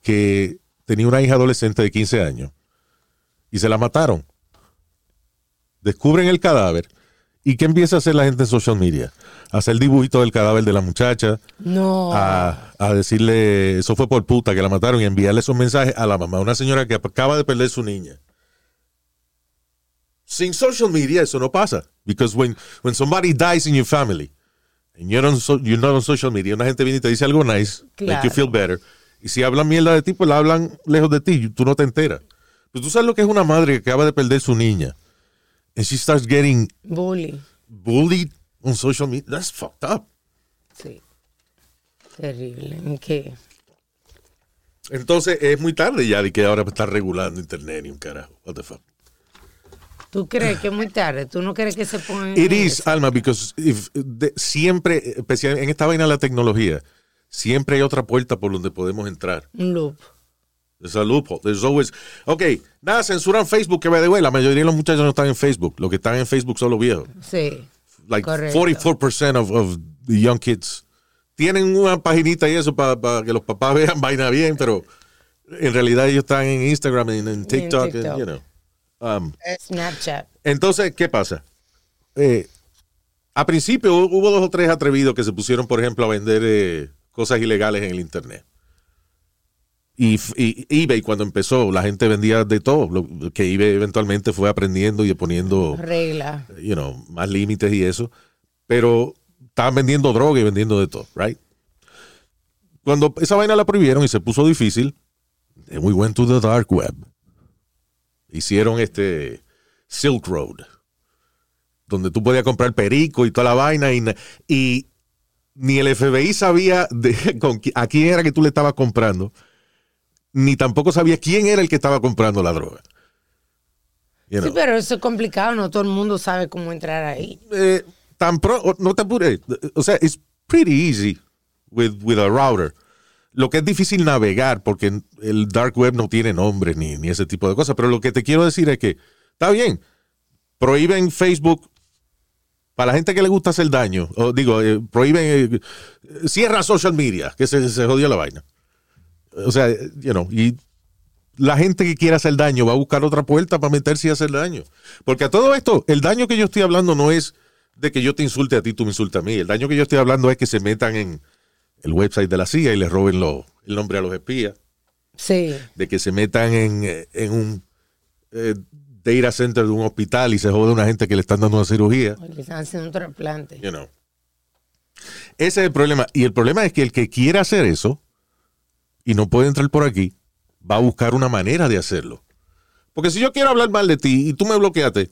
que tenía una hija adolescente de 15 años y se la mataron. Descubren el cadáver y ¿qué empieza a hacer la gente en social media? A hacer dibujito del cadáver de la muchacha, No. a, a decirle, eso fue por puta que la mataron y enviarle esos mensajes a la mamá, una señora que acaba de perder su niña. Sin social media eso no pasa. Because when, when somebody dies in your family, and you're, on so- you're not on social media, una gente viene y te dice algo nice, make you feel better, y si hablan mierda de ti, pues la hablan lejos de ti, tú no te enteras. Pues tú sabes lo que es una madre que acaba de perder su niña, and she starts getting Bully. bullied on social media. That's fucked up. Sí. Terrible. ¿En qué? Entonces es muy tarde ya de que ahora está regulando internet y un carajo. What the fuck? ¿Tú crees que es muy tarde? ¿Tú no crees que se pongan It is, eso? Alma, because if- de- siempre, especialmente en esta vaina de la tecnología, siempre hay otra puerta por donde podemos entrar. un loop? There's a loophole. There's always. Ok, nada, censuran Facebook, que the way, la mayoría de los muchachos no están en Facebook. Los que están en Facebook son los viejos. Sí. Like Correcto. 44% of, of the young kids tienen una paginita y eso para que los papás vean vaina bien, pero en realidad ellos están en Instagram, en, en TikTok, and, TikTok. you know. Um, Snapchat. Entonces, ¿qué pasa? Eh, a principio hu- hubo dos o tres atrevidos que se pusieron, por ejemplo, a vender eh, cosas ilegales en el Internet. Y, y eBay cuando empezó, la gente vendía de todo, lo que eBay eventualmente fue aprendiendo y poniendo, Regla. you know, más límites y eso. Pero estaban vendiendo droga y vendiendo de todo, right? Cuando esa vaina la prohibieron y se puso difícil, then we went to the dark web. Hicieron este Silk Road, donde tú podías comprar perico y toda la vaina y, y ni el FBI sabía de, con a quién era que tú le estabas comprando, ni tampoco sabía quién era el que estaba comprando la droga. You Sí, pero eso es complicado. No todo el mundo sabe cómo entrar ahí. eh, tan pro, no te apures. O sea, it's pretty easy with, with a router. Lo que es difícil navegar, porque el dark web no tiene nombre ni, ni ese tipo de cosas. Pero lo que te quiero decir es que, está bien, prohíben Facebook para la gente que le gusta hacer daño. O digo, eh, prohíben, eh, cierra social media, que se, se jodió la vaina. O sea, you know, y la gente que quiera hacer daño va a buscar otra puerta para meterse y hacer daño. Porque a todo esto, el daño que yo estoy hablando no es de que yo te insulte a ti, tú me insultas a mí. El daño que yo estoy hablando es que se metan en el website de la CIA y le roben lo- el nombre a los espías. Sí. De que se metan en, en un eh, data center de un hospital y se jode una gente que le están dando una cirugía. O le están haciendo un trasplante. You know. Ese es el problema. Y el problema es que el que quiera hacer eso y no puede entrar por aquí, va a buscar una manera de hacerlo. Porque si yo quiero hablar mal de ti y tú me bloqueaste,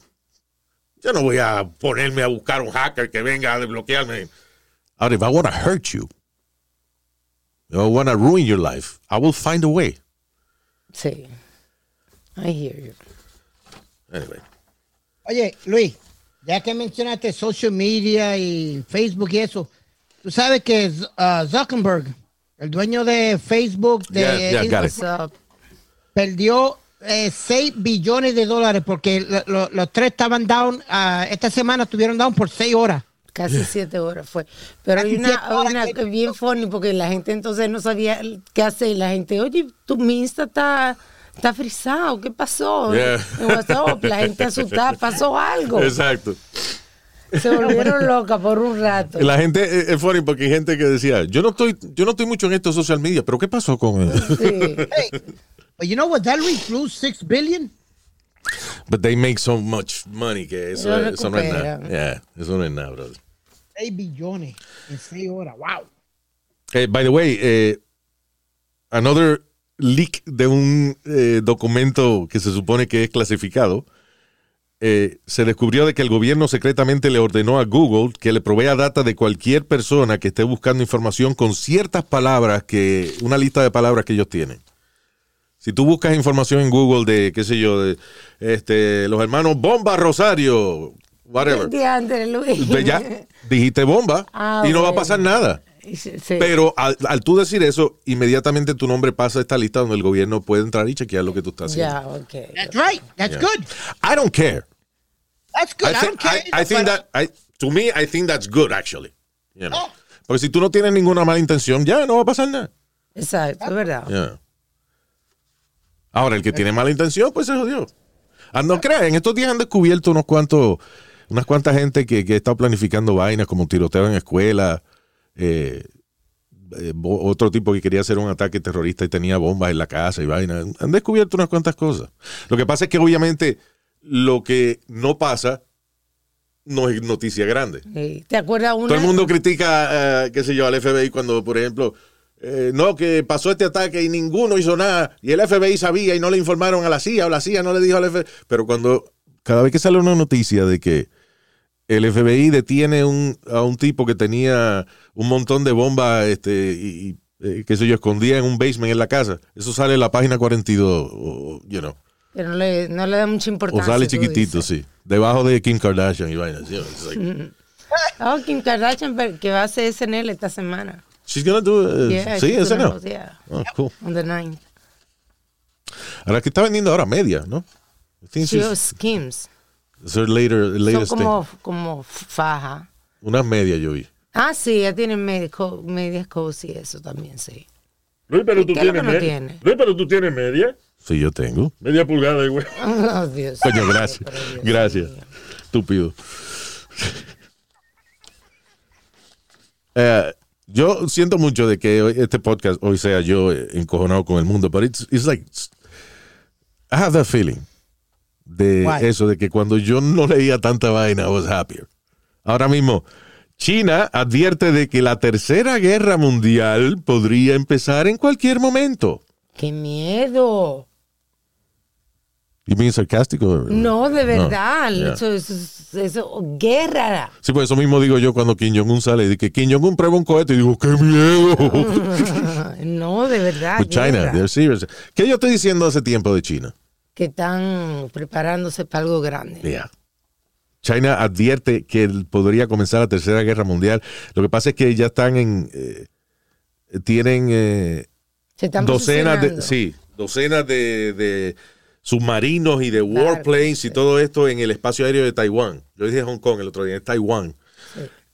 yo no voy a ponerme a buscar un hacker que venga a desbloquearme. Ahora, if I want to hurt you, if I want to ruin your life, I will find a way. Sí. I hear you. Anyway. Oye, Luis, ya que mencionaste social media y Facebook y eso, tú sabes que uh, Zuckerberg, el dueño de Facebook, de Yeah, yeah, up? perdió eh, 6 billones de dólares porque lo- lo- los tres estaban down, ah, esta semana estuvieron down por 6 horas. Casi siete horas fue. Pero hay Casi una, horas una que- que bien funny porque la gente entonces no sabía qué hacer. La gente, oye, tu mi Insta está, está frisado, ¿qué pasó? Yeah. En WhatsApp, la gente asustada, pasó algo. Exacto. Se volvieron locas por un rato. La gente eh, es funny porque hay gente que decía, yo no estoy, yo no estoy mucho en estos social media, pero ¿qué pasó con él? Sí. Hey, but you know what? That lose 6 billion. But they make so much money que eso, Lo eso no es nada. Yeah, eso no es nada, brother. 6 billones en 6 horas. Wow. Eh, by the way, eh, another leak de un eh, documento que se supone que es clasificado, eh, se descubrió de que el gobierno secretamente le ordenó a Google que le provea data de cualquier persona que esté buscando información con ciertas palabras que, una lista de palabras que ellos tienen. Si tú buscas información en Google de, qué sé yo, de este, los hermanos Bomba Rosario, whatever, Diantre, Luis. ya dijiste bomba Ah, y no va a pasar nada. Sí. Pero al, al tú decir eso, inmediatamente tu nombre pasa a esta lista donde el gobierno puede entrar y chequear lo que tú estás haciendo. Ya, ok. That's right. That's Yeah. good. I don't care. That's good. I, don't care. I- I think that, I- to me, I think that's good, actually. You know. Oh. Porque si tú no tienes ninguna mala intención, ya no va a pasar nada. Exacto, es verdad. Yeah. Ahora, el que tiene mala intención, pues se jodió. Ah, no crean, en estos días han descubierto unos cuantos, unas cuantas gente que, que está planificando vainas como tiroteo en escuela, eh, eh, otro tipo que quería hacer un ataque terrorista y tenía bombas en la casa y vainas. Han descubierto unas cuantas cosas. Lo que pasa es que obviamente lo que no pasa no es noticia grande. Sí. ¿Te acuerdas una? Todo el mundo critica, eh, qué sé yo, al FBI cuando, por ejemplo, eh, no, que pasó este ataque y ninguno hizo nada y el FBI sabía y no le informaron a la CIA o la CIA no le dijo al FBI. Pero cuando, cada vez que sale una noticia de que el FBI detiene un, a un tipo que tenía un montón de bombas este, y, y, eh, qué sé yo, escondía en un basement en la casa, eso sale en la página 42, o, you know, Pero no le, no le da mucha o importancia. sale tú chiquitito, dices. sí, debajo de Kim Kardashian y vainas. you know, it's like, Oh, Kim Kardashian, pero que va a hacer SNL esta semana. She's gonna do, uh, Yeah, sí, host, yeah, Oh, cool. on the 9th. Ahora que está vendiendo ahora media, ¿no? She Skims. It's her later, Son como, como faja. Unas medias yo vi. Ah, sí, ya tienen media- co- medias cozy, eso también, sí. Luis, pero ¿Y tú tienes no media. Luis, pero tú tienes media. Sí, yo tengo. Media pulgada, güey. Oh, Dios. Coño, gracias. Dios Gracias. Estúpido. Eh, yo siento mucho de que hoy- este podcast hoy sea yo eh, encojonado con el mundo, pero it's, it's like I have that feeling de Why? eso de que cuando yo no leía tanta vaina I was happier. Ahora mismo China advierte de que la tercera guerra mundial podría empezar en cualquier momento. ¡Qué miedo! ¿Y bien sarcástico? No, de verdad. Yeah. Eso, eso, eso, guerra. Sí, pues eso mismo digo yo cuando Kim Jong-un sale y dice que Kim Jong-un prueba un cohete y digo, ¡qué miedo! No, de verdad. But China, they're serious. ¿Qué yo estoy diciendo hace tiempo de China? Que están preparándose para algo grande. Yeah. China advierte que podría comenzar la tercera guerra mundial. Lo que pasa es que ya están en... eh, tienen eh, Se están docenas de... Sí, docenas de, de submarinos y de Claro, warplanes y todo esto en el espacio aéreo de Taiwán. Yo dije Hong Kong el otro día, es Taiwán.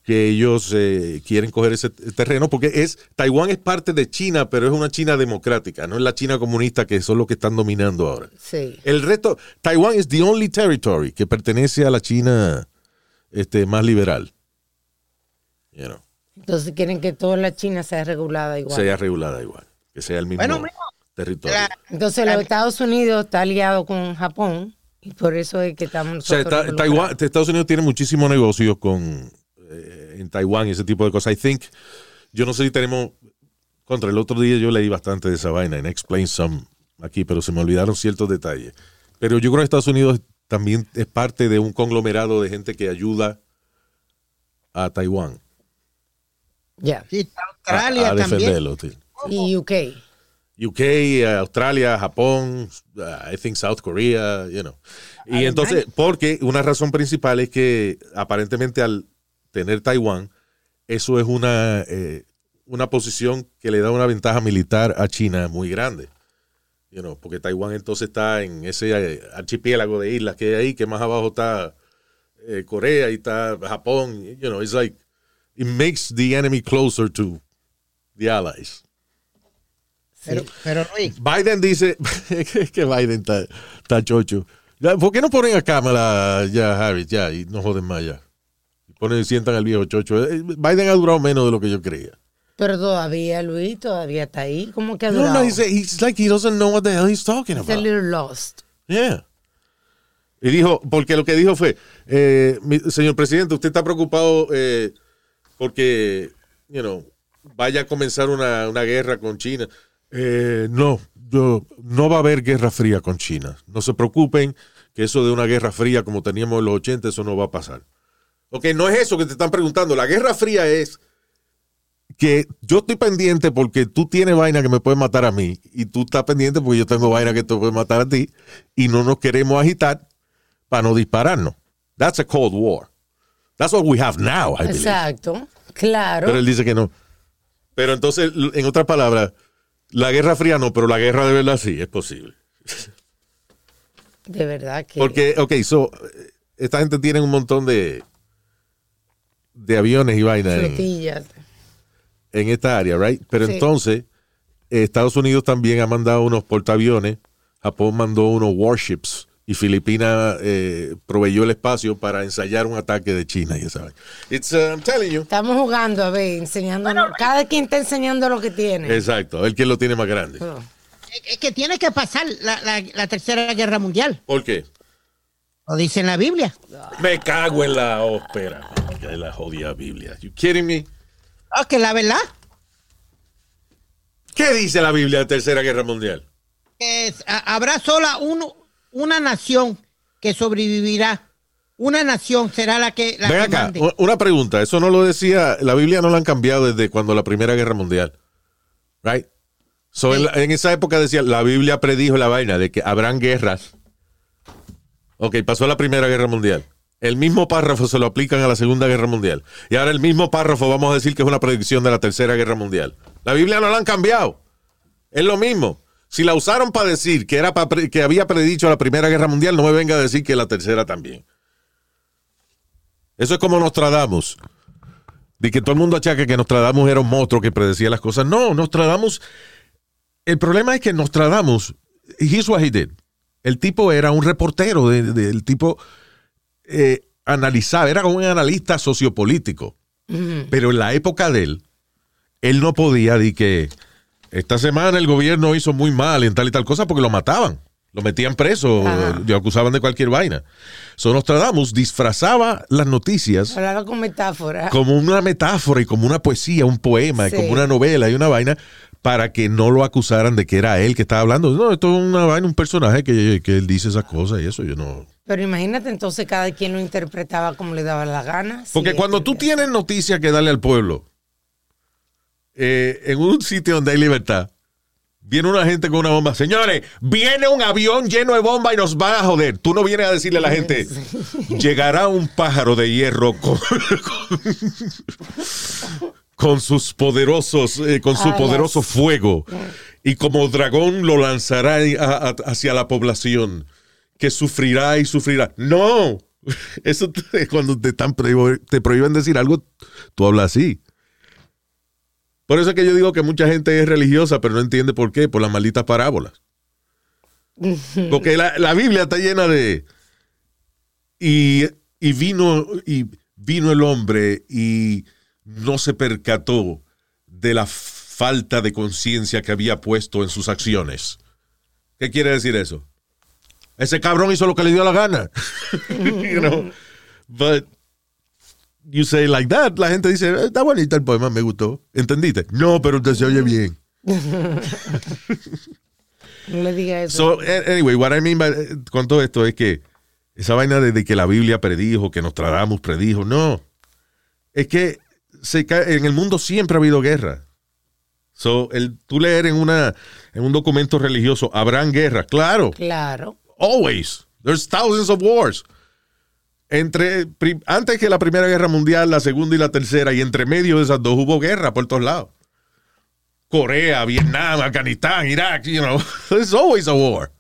Que ellos eh, quieren coger ese terreno porque es Taiwán es parte de China, pero es una China democrática, no es la China comunista que son los que están dominando ahora. Sí. El resto, Taiwán es the only territory que pertenece a la China este, más liberal. You know, Entonces quieren que toda la China sea regulada igual. sea regulada igual, que sea el mismo Bueno, territorio. la- Entonces los Estados Unidos está aliado con Japón Y por eso es que estamos O sea, está-. Taiwán- Estados Unidos tiene muchísimos negocios con eh, en Taiwán y ese tipo de cosas. I think, yo no sé si tenemos contra el otro día yo leí bastante de esa vaina en Explain Some aquí, pero se me olvidaron ciertos detalles. Pero yo creo que Estados Unidos también es parte de un conglomerado de gente que ayuda a Taiwán Ya. Australia a también. defenderlo. Y UK. UK, Australia, Japón, uh, I think South Korea, you know. Y entonces, porque una razón principal es que aparentemente al tener Taiwán, eso es una, eh, una posición que le da una ventaja militar a China muy grande. You know, porque Taiwán entonces está en ese eh, archipiélago de islas que hay ahí, que más abajo está eh, Corea y está Japón. You know, it's like, it makes the enemy closer to the allies. Pero, pero Luis, Biden dice que Biden está, está chocho. ¿Por qué no ponen a Kamala ya, Harris, ya, y no joden más ya? Ponen, sientan al viejo chocho. Eh, Biden ha durado menos de lo que yo creía. Pero todavía, Luis, todavía está ahí. ¿Cómo que ha No, durado? no, he's, he's like he doesn't know what the hell he's talking He's a about. little lost. Yeah. Y dijo, porque lo que dijo fue, eh, mi- señor presidente, usted está preocupado eh, porque, you know, vaya a comenzar una, una guerra con China. Eh, no, yo, no va a haber guerra fría con China. No se preocupen que eso de una guerra fría como teníamos en los 80, eso no va a pasar. Ok, no es eso que te están preguntando. La guerra fría es que yo estoy pendiente porque tú tienes vaina que me puede matar a mí y tú estás pendiente porque yo tengo vaina que te puede matar a ti y no nos queremos agitar para no dispararnos. That's a Cold War. That's what we have now, I believe. Exacto. Claro. Pero él dice que no. Pero entonces, en otras palabras, la guerra fría no, pero la guerra de verdad sí es posible. de verdad que. Porque, ok, so, esta gente tiene un montón de, de aviones y vainas en, Flotillas. en esta área, right? Pero Sí. entonces, eh, Estados Unidos también ha mandado unos portaaviones, Japón mandó unos warships y Filipinas eh, proveyó el espacio para ensayar un ataque de China y esa vaina. It's, uh, I'm telling you. Estamos jugando, a ver, enseñándonos. Cada quien está enseñando lo que tiene. Exacto, ver quién lo tiene más grande. Oh. es que tiene que pasar la, la- la tercera guerra mundial. ¿Por qué? Lo dice en la Biblia. Me cago en la ópera. En la jodida Biblia. You kidding me? Ah, que la verdad, ¿Qué dice la Biblia de Tercera Guerra Mundial? que habrá sola uno- una nación que sobrevivirá. Una nación será la que, la Ven que acá, mande. una pregunta. Eso no lo decía, la Biblia no la han cambiado desde cuando la Primera Guerra Mundial. Right? So, en, la- en esa época decía, la Biblia predijo la vaina de que habrán guerras. Ok, pasó la Primera Guerra Mundial. El mismo párrafo se lo aplican a la Segunda Guerra Mundial. Y ahora el mismo párrafo vamos a decir que es una predicción de la Tercera Guerra Mundial. La Biblia no la han cambiado. Es lo mismo. Si la usaron para decir que, era pa pre- que había predicho la Primera Guerra Mundial, no me venga a decir que la Tercera también. Eso es como Nostradamus. De que todo el mundo achaca que Nostradamus era un monstruo que predecía las cosas. No, Nostradamus. El problema es que Nostradamus, here's what he did. El tipo era un reportero, de- de- el tipo eh, analizaba, era como un analista sociopolítico. Pero en la época de él, él no podía decir que esta semana el gobierno hizo muy mal en tal y tal cosa porque lo mataban. Lo metían preso, Ajá. lo acusaban de cualquier vaina. So Nostradamus disfrazaba las noticias Hablaba con metáfora. como una metáfora y como una poesía, un poema, y como una novela y una vaina para que no lo acusaran de que era él que estaba hablando. No, esto es una vaina, un personaje que, que él dice esas cosas y eso yo no. Pero imagínate entonces cada quien lo interpretaba como le daba la gana. Porque Sí, cuando tú tienes noticias que darle al pueblo, eh, en un sitio donde hay libertad, viene una gente con una bomba. Señores, viene un avión lleno de bomba y nos van a joder. Tú no vienes a decirle a la gente, llegará un pájaro de hierro con, con- sus poderosos, eh, con su Alas. poderoso fuego. Y como dragón lo lanzará a- a- hacia la población, que sufrirá y sufrirá. No, eso te- cuando te, prohib- te prohíben decir algo, tú hablas así. Por eso es que yo digo que mucha gente es religiosa, pero no entiende por qué, por las malditas parábolas. Porque la, la Biblia está llena de... Y, y vino, y vino el hombre y no se percató de la falta de conciencia que había puesto en sus acciones. ¿Qué quiere decir eso? Ese cabrón hizo lo que le dio la gana. you know? But you say like that, la gente dice, "Eh, está bonito el poema, me gustó. ¿Entendiste? No, pero usted se oye bien. No le diga eso. So, a- anyway, what I mean by- eh, con todo esto es que esa vaina de, de que la Biblia predijo, que Nostradamus predijo, no. Es que se cae- en el mundo siempre ha habido guerra. So, el, tú leer en, una, en un documento religioso, habrán guerras, claro. claro. Always. There's thousands of wars. Entre, pri- antes que la Primera Guerra Mundial, la Segunda y la Tercera, y entre medio de esas dos hubo guerra por todos lados. Corea, Vietnam, Afganistán, Irak, you know. There's always a war.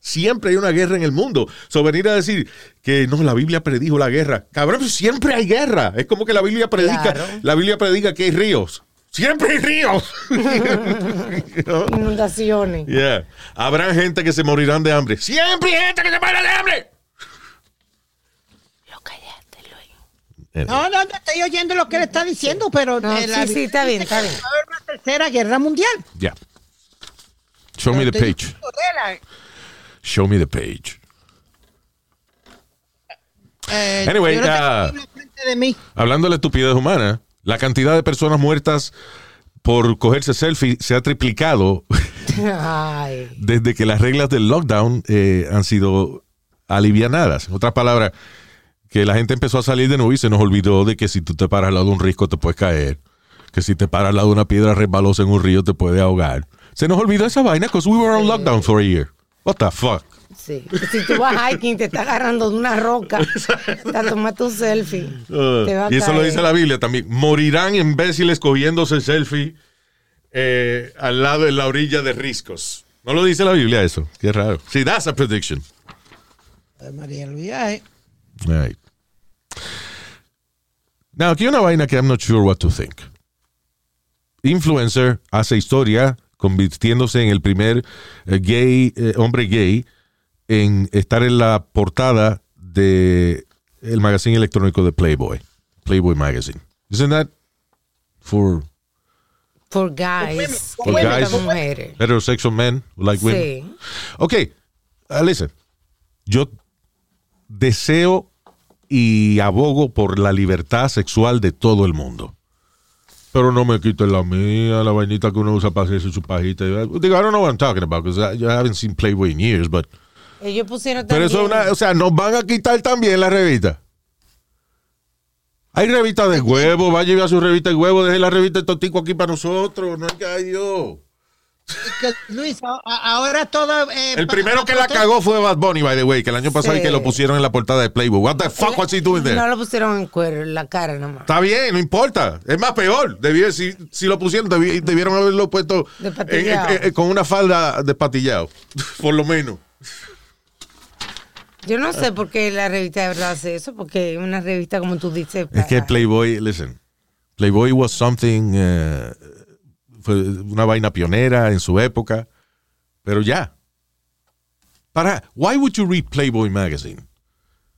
Siempre hay una guerra en el mundo. So, venir a decir que no, la Biblia predijo la guerra. Cabrón, siempre hay guerra. Es como que la Biblia predica, Claro. la Biblia predica que hay ríos. Siempre hay ríos. You know? Inundaciones. Yeah. Habrá gente que se morirán de hambre. Siempre hay gente que se muere de hambre. Lo callaste, Luis. No, no, no estoy oyendo lo que él está diciendo, pero. No, la sí, sí, está bien, está bien. va a haber una tercera guerra mundial. Yeah. Show me the page. Show me the page. eh, Anyway, frente de mí. Hablando de la estupidez humana, la cantidad de personas muertas por cogerse selfie se ha triplicado Ay. desde que las reglas del lockdown eh, han sido alivianadas. En otras palabras, que la gente empezó a salir de nuevo y se nos olvidó de que si tú te paras al lado de un risco te puedes caer. Que si te paras al lado de una piedra resbalosa en un río te puede ahogar. Se nos olvidó esa vaina because we were on lockdown for a year. What the fuck? Sí. Si tú vas hiking, te está agarrando de una roca, te tomas tu selfie. Uh, te va a y eso lo dice la Biblia también. Morirán imbéciles cogiéndose selfie eh, al lado de la orilla de riscos. No lo dice la Biblia eso. Qué raro. Sí, that's a prediction. Ay, María Luisa, eh. All right. Now, aquí hay una vaina que I'm not sure what to think. Influencer hace historia convirtiéndose en el primer eh, gay, eh, hombre gay en estar en la portada de el magazine electrónico de Playboy, Playboy Magazine. Isn't that for, For guys. for guys, mujeres. heterosexual men like women? Sí. Ok, uh, listen. Yo deseo y abogo por la libertad sexual de todo el mundo. Pero no me quiten la mía, la vainita que uno usa para hacerse su pajita. Digo, I don't know what I'm talking about, because I, I haven't seen Playboy in years, but... Ellos pusieron Pero también. eso es una... O sea, nos van a quitar también la revista. Hay revistas de huevo, vaya y vea su revista de huevo, deje la revista de Totico aquí para nosotros. No hay que... Ay, Dios. Luis, ahora todo. eh, El primero que la cagó fue Bad Bunny, by the way, que el año pasado Sí. y que lo pusieron en la portada de Playboy. What the fuck was he doing there? No lo pusieron en cuero, en la cara nomás. Está bien, no importa. Es más peor. Debió- si, si lo pusieron, debi- debieron haberlo puesto en- patillao. en- en- con una falda de patillado. Por lo menos. Yo no sé por qué la revista de verdad hace eso, porque una revista, como tú dices. Es que Playboy, listen. Playboy was something. eh, fue una vaina pionera en su época. Pero ya. Para, why would you read Playboy magazine?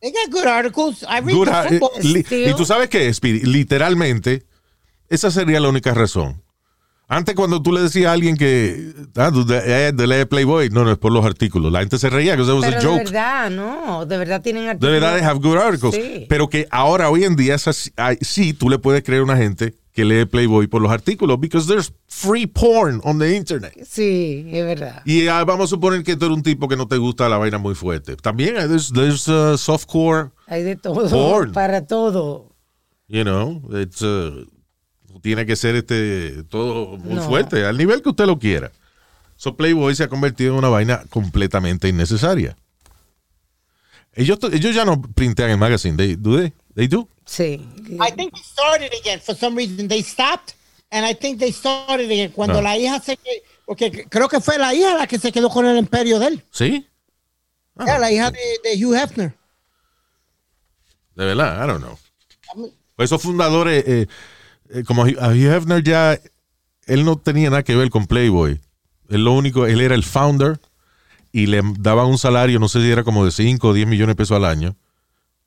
They got good articles. I read Good the football. eh, li- y tú sabes qué, Speedy? literalmente, esa sería la única razón. Antes cuando tú le decías a alguien que ah, de, eh, de leer Playboy, no, no es por los artículos. La gente se reía, que eso was Pero a de joke. verdad, no. De verdad tienen De artículos. verdad, they have good articles. Sí. Pero que ahora, hoy en día, esas- sí, tú le puedes creer a una gente que lee Playboy por los artículos, because there's free porn on the internet. Sí, es verdad. Y ah, vamos a suponer que tú eres un tipo que no te gusta la vaina muy fuerte. También hay there's, there's uh, softcore, Hay de todo. Porn. Para todo. you know, it's, uh, tiene que ser este todo muy No. fuerte, al nivel que usted lo quiera. So Playboy se ha convertido en una vaina completamente innecesaria. Ellos, ellos ya no printean el magazine, they, do they? They do? Sí. I think they started again for some reason. They stopped, and I think they started again. Cuando la hija se que- porque creo que fue la hija la que se quedó con el imperio de él. ¿Sí? Ah, Yeah, la hija de, de Hugh Hefner. De verdad, I don't know. Pues esos fundadores, eh, como Hugh Hugh Hefner ya, él no tenía nada que ver con Playboy. Él lo único, él era el founder y le daban un salario, no sé si era como de 5 o 10 millones de pesos al año.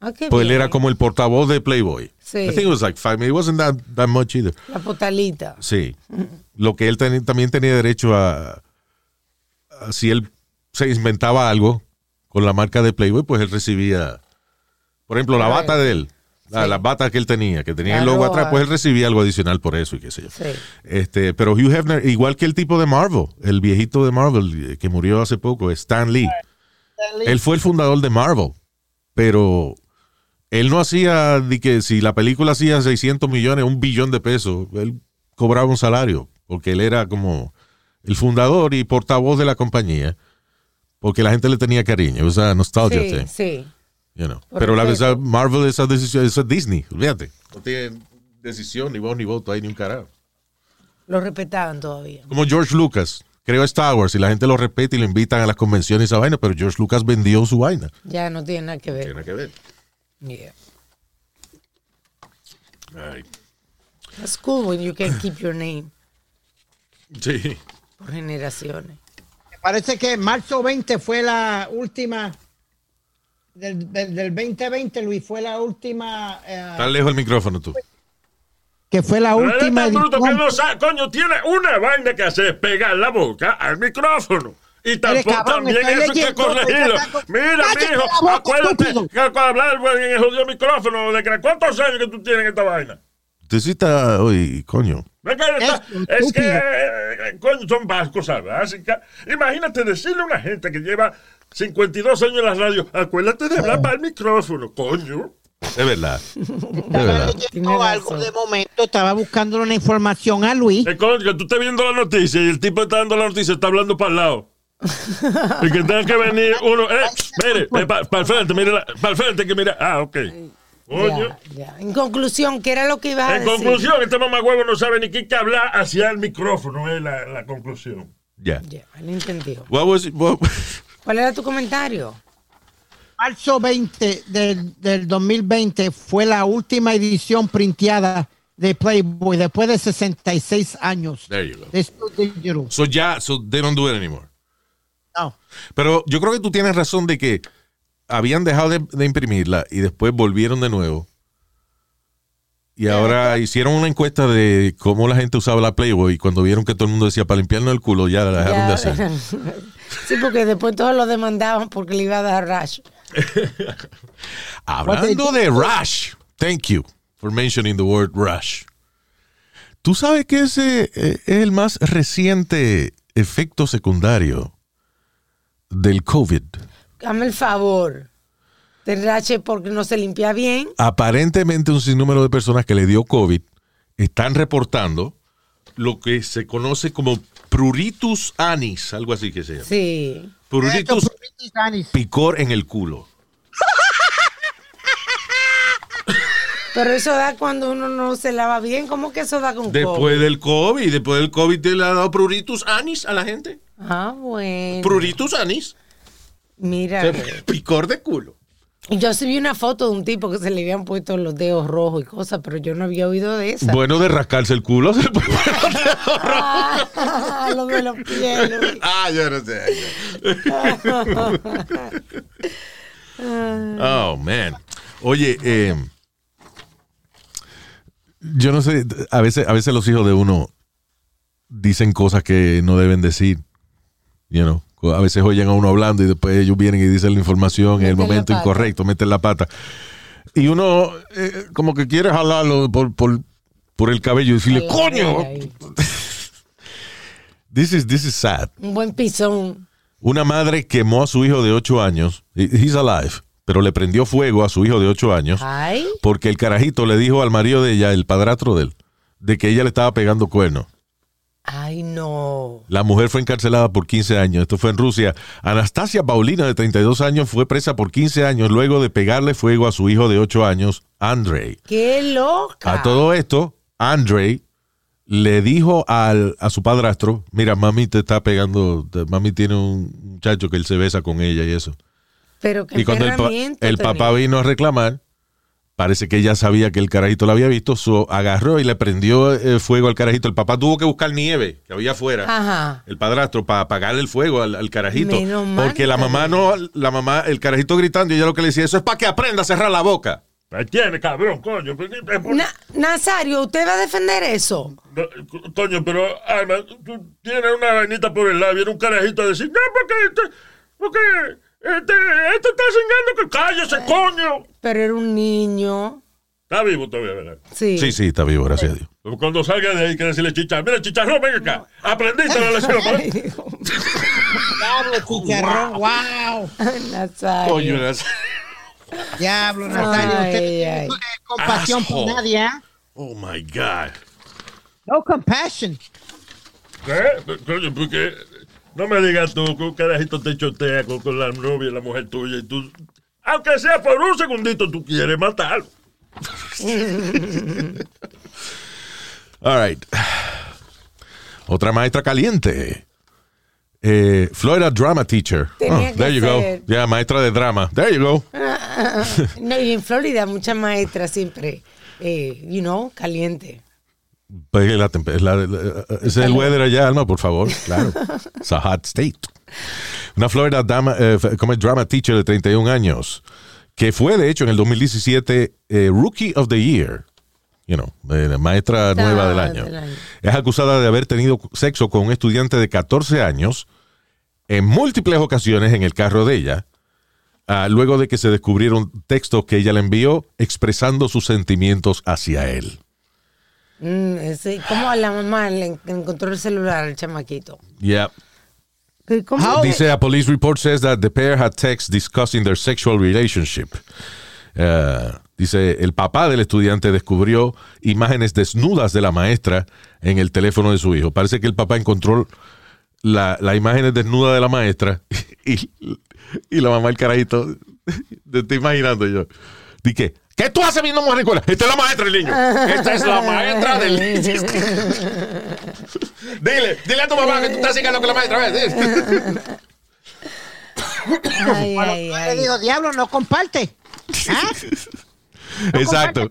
Ah, Pues él bien. era como el portavoz de Playboy. Sí. I think it was like five. It wasn't that, that much either. La potalita. Sí. Lo que él ten- también tenía derecho a, a si él se inventaba algo con la marca de Playboy, pues él recibía, por ejemplo, la bata de él, la- Sí. las batas que él tenía, que tenía La el logo atrás, pues él recibía algo adicional por eso y qué sé yo. Sí. Este, pero Hugh Hefner, igual que el tipo de Marvel, el viejito de Marvel eh, que murió hace poco, Stan Lee. Él fue el fundador de Marvel, pero él no hacía de que si la película hacía 600 millones, un billón de pesos, él cobraba un salario, porque él era como el fundador y portavoz de la compañía, porque la gente le tenía cariño, o sea, nostalgia. Sí, sí. You know. Por Pero la verdad, Marvel es a decisión, es Disney, olvídate. No tiene decisión, ni voz ni voto ahí, ni un carajo. Lo respetaban todavía. Como George Lucas. Creó Star Wars y la gente lo respeta y lo invitan a las convenciones y esa vaina, pero George Lucas vendió su vaina. Ya no tiene nada que ver. Tiene que ver. Yeah. Ay. That's cool when you can keep your name Sí. por generaciones. Me parece que marzo 20 fue la última del, del, del 2020, Luis, fue la última eh, Está lejos el micrófono tú. que fue la Pero última este bruto que no sabe, coño, tiene una vaina que hacer, pegar la boca al micrófono. Y tampoco cabrón, también eso hay que corregirlo. Mira, ¡Cállate mijo, acuérdate estúpido! que al hablar en el jodido micrófono, de que ¿cuántos años que tú tienes en esta vaina? Usted sí está, oye, coño. Es es que eh, coño, son vas- cosas básicas. Imagínate decirle a una gente que lleva 52 años en la radio, acuérdate de hablar para el micrófono, coño. Es verdad. Es Estaba algo de momento, estaba buscando una información a Luis. Es coño, que tú estás viendo la noticia y el tipo está dando la noticia, está hablando para el lado. y que tenga que venir uno, eh, mire, para el frente, mire, para el frente, que mira, ah, ok. Coño. Ya, ya. En conclusión, ¿qué era lo que ibas a En decir? conclusión, este mamagüevo no sabe ni qué que hablar hacia el micrófono, es la, la conclusión. Ya. Ya, él entendió. What was it- what- ¿Cuál era tu comentario? Marzo 20 del, del 2020 fue la última edición printeada de Playboy después de 66 años. There you go. de Studio Digital. So ya, so they don't do it anymore. No. Pero yo creo que tú tienes razón de que habían dejado de, de imprimirla y después volvieron de nuevo. Y ahora hicieron una encuesta de cómo la gente usaba la Playboy y cuando vieron que todo el mundo decía para limpiarnos el culo, ya la dejaron de hacer. sí, porque después todos lo demandaban porque le iba a dar rash. Hablando de rush, thank you for mentioning the word rush. ¿Tú sabes que ese eh, es el más reciente efecto secundario del COVID? Dame el favor. Del rash porque no se limpia bien. Aparentemente un sinnúmero de personas que le dio COVID están reportando lo que se conoce como pruritus anis, algo así que se llama. Sí. Pruritus Anis. picor en el culo. Pero eso da cuando uno no se lava bien. ¿Cómo que eso da con Después COVID? del COVID, después del COVID te le ha dado pruritus anis a la gente. Ah, bueno. Pruritus anis. Mira. Picor de culo. Yo sí vi una foto de un tipo que se le habían puesto los dedos rojos y cosas, pero yo no había oído de esa. Bueno, de rascarse el culo. se le puede- Ah, lo de los pies. Luis. ah, yo no sé. oh, man. Oye, eh, yo no sé, a veces, a veces los hijos de uno dicen cosas que no deben decir. You know, a veces oyen a uno hablando y después ellos vienen y dicen la información en el momento incorrecto, meten la pata. Y uno eh, como que quiere jalarlo por, por, por el cabello y decirle, coño, this is, this is sad. Un buen pisón. Una madre quemó a su hijo de 8 años. He's alive. Pero le prendió fuego a su hijo de 8 años. Ay. Porque el carajito le dijo al marido de ella, el padrastro de él, de que ella le estaba pegando cuernos. Ay, no. La mujer fue encarcelada por 15 años. Esto fue en Rusia. Anastasia Paulina, de 32 años, fue presa por 15 años luego de pegarle fuego a su hijo de 8 años, Andrei. Qué loca. A todo esto, Andrei le dijo al, a su padrastro, mira, mami te está pegando, mami tiene un muchacho que él se besa con ella y eso. Pero qué Y cuando el, pa- papá vino a reclamar, parece que ella sabía que el carajito lo había visto, so, agarró y le prendió eh, fuego al carajito. El papá tuvo que buscar nieve que había afuera. Ajá. El padrastro para apagarle el fuego al, al carajito. Menos mal Porque la mamá no, la mamá, el carajito gritando y ella lo que le decía, eso es para que aprenda a cerrar la boca. Ahí tiene, cabrón, coño. Eh, Na- Nazario, ¿usted va a defender eso? No, Coño, pero Alma, tú tienes una vainita por el labio, era un carajito a decir, no, porque, este- porque Este, este está cingando que cállese, coño. Pero era un niño. Está vivo todavía, ¿verdad? Sí. Sí, sí, está vivo, gracias a Dios. Cuando salga de ahí, que decirle chicharrón. Mira, chicharrón, ven acá. Aprendiste la lección. Diablo, chicharrón. Wow. Nazario. Coño, las- Diablo, Nazario. Ay, Usted ay. no tiene compasión por Asshole. nadie, ¿eh? Oh my God. No compassion. ¿Qué? Coño, porque no me digas tú que un carajito te chotea con, con la novia y la mujer tuya y tú, aunque sea por un segundito, tú quieres matarlo. All right. Otra maestra caliente. Eh, Florida drama teacher. Tenía Oh, there you go. Ya, maestra de drama. There you go. No, y en Florida muchas maestras siempre, eh, you know, caliente. La la- es el weather allá, Alma, por favor. Claro. It's a hot state. Una Florida dama, eh, como drama teacher de 31 años, que fue, de hecho, en el 2017 eh, Rookie of the Year. You know, eh, maestra nueva del año. del año. Es acusada de haber tenido sexo con un estudiante de 14 años en múltiples ocasiones en el carro de ella, ah, luego de que se descubrieron textos que ella le envió expresando sus sentimientos hacia él. Mm, ese- ¿Cómo a la mamá le en- encontró el celular al chamaquito? Yeah. ¿Qué- ¿Cómo? How- Dice, a police report says that the pair had texts discussing their sexual relationship. Uh, dice, el papá del estudiante descubrió imágenes desnudas de la maestra en el teléfono de su hijo. Parece que el papá encontró la, la imagen desnuda de la maestra y, y la mamá, el carajito, te estoy imaginando yo. Dije, ¿qué tú haces viendo mujer en escuela? Esta es la maestra del niño. Esta es la maestra del niño. dile, dile a tu mamá que tú estás siguiendo con la maestra. ¿ves? Ay, ay, Le ay. digo, diablo, no comparte. ¿Ah? Exacto.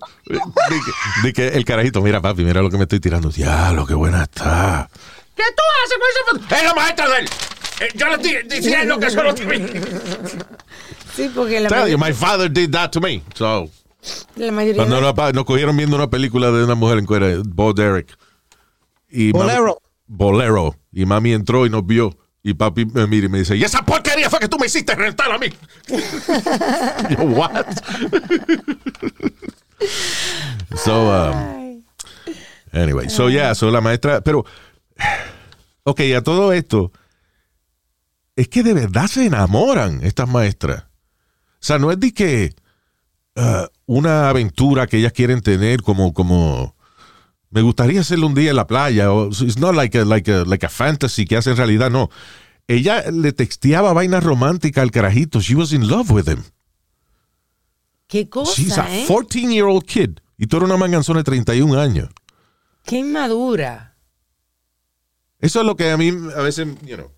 Di que, que el carajito, mira papi, mira lo que me estoy tirando. Diablo, qué buena está. ¿Qué tú haces con esa foto? Es la maestra de él. Eh, yo le estoy diciendo que eso no te Sí, porque la, Tell you, my father did that to me. So, la mayoría cuando de- nos, cogieron viendo una película de una mujer en cuera, Bo Derek. Y mami- Bolero. Bolero. Y mami entró y nos vio. Y papi me mira y me dice, ¿y esa porquería fue que tú me hiciste rentar a mí? Yo, what? so, um, Anyway, so yeah, so la maestra, pero, ok, a todo esto, es que de verdad se enamoran estas maestras. O sea, no es de que uh, una aventura que ellas quieren tener como, como, me gustaría hacerlo un día en la playa, o it's not like a, like a, like a fantasy que hace en realidad, no. Ella le texteaba vainas románticas al carajito. She was in love with him. Qué cosa, She's a ¿eh? 14-year-old kid. Y tú eres una manganzona de 31 años. Qué inmadura. Eso es lo que a mí a veces, you know.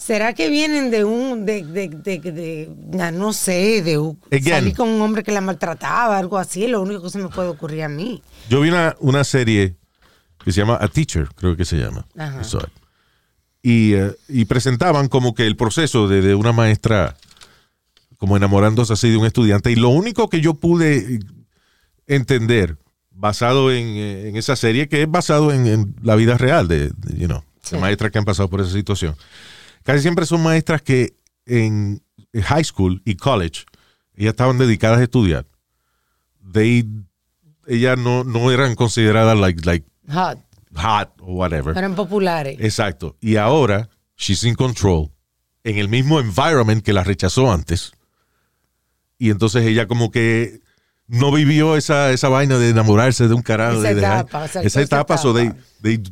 ¿Será que vienen de un, de, de, de, de- no sé, de Again. salir con un hombre que la maltrataba, algo así? Lo único que se me puede ocurrir a mí. Yo vi una, una serie que se llama A Teacher, creo que se llama. Ajá. Y, eh, y presentaban como que el proceso de, de una maestra como enamorándose así de un estudiante. Y lo único que yo pude entender basado en, eh, en esa serie, que es basado en, en la vida real de, de, you know, de maestras que han pasado por esa situación. Casi siempre son maestras que en high school y college ellas estaban dedicadas a estudiar. They, ellas no, no eran consideradas like, like Hot. hot o whatever. Eran populares. Exacto. Y ahora, she's in control en el mismo environment que la rechazó antes. Y entonces ella como que no vivió esa, esa vaina de enamorarse de un carajo. Esa de dejar- etapa, exacto, esa etapa, so they, they,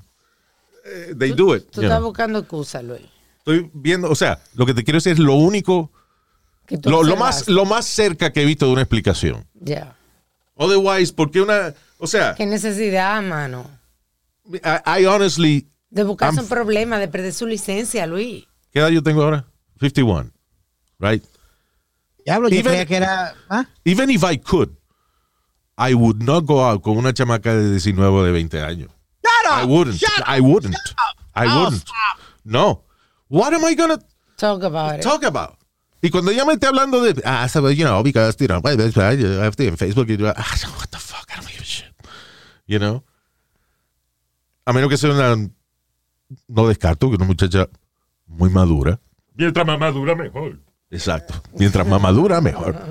eh, they do it. Tú estás know. buscando excusa, Luis. Estoy viendo, o sea, lo que te quiero decir es lo único, lo, lo más, lo más cerca que he visto de una explicación. Ya. Otherwise, porque una, o sea, Qué necesidad, mano. I, I honestly, De buscarse I'm- un problema, de perder su licencia, Luis. ¿qué edad yo tengo ahora? 51, right? Diablo, yo Even- creía que era. ¿ah? Even if I could, I would not go out con una chamaca de 19 o de 20 años. Shut up, I wouldn't. shut I up, wouldn't. shut up. I Oh, wouldn't. stop. No. What am I gonna Talk about it. talk about? Y cuando ella me esté hablando de, ah, so, you know, because, you know, I have to in Facebook, you know, ah, so what the fuck, I don't give a shit. You know? A menos que sea una, no descarto que una muchacha muy madura. Mientras más madura, mejor. Exacto. Mientras más madura, mejor.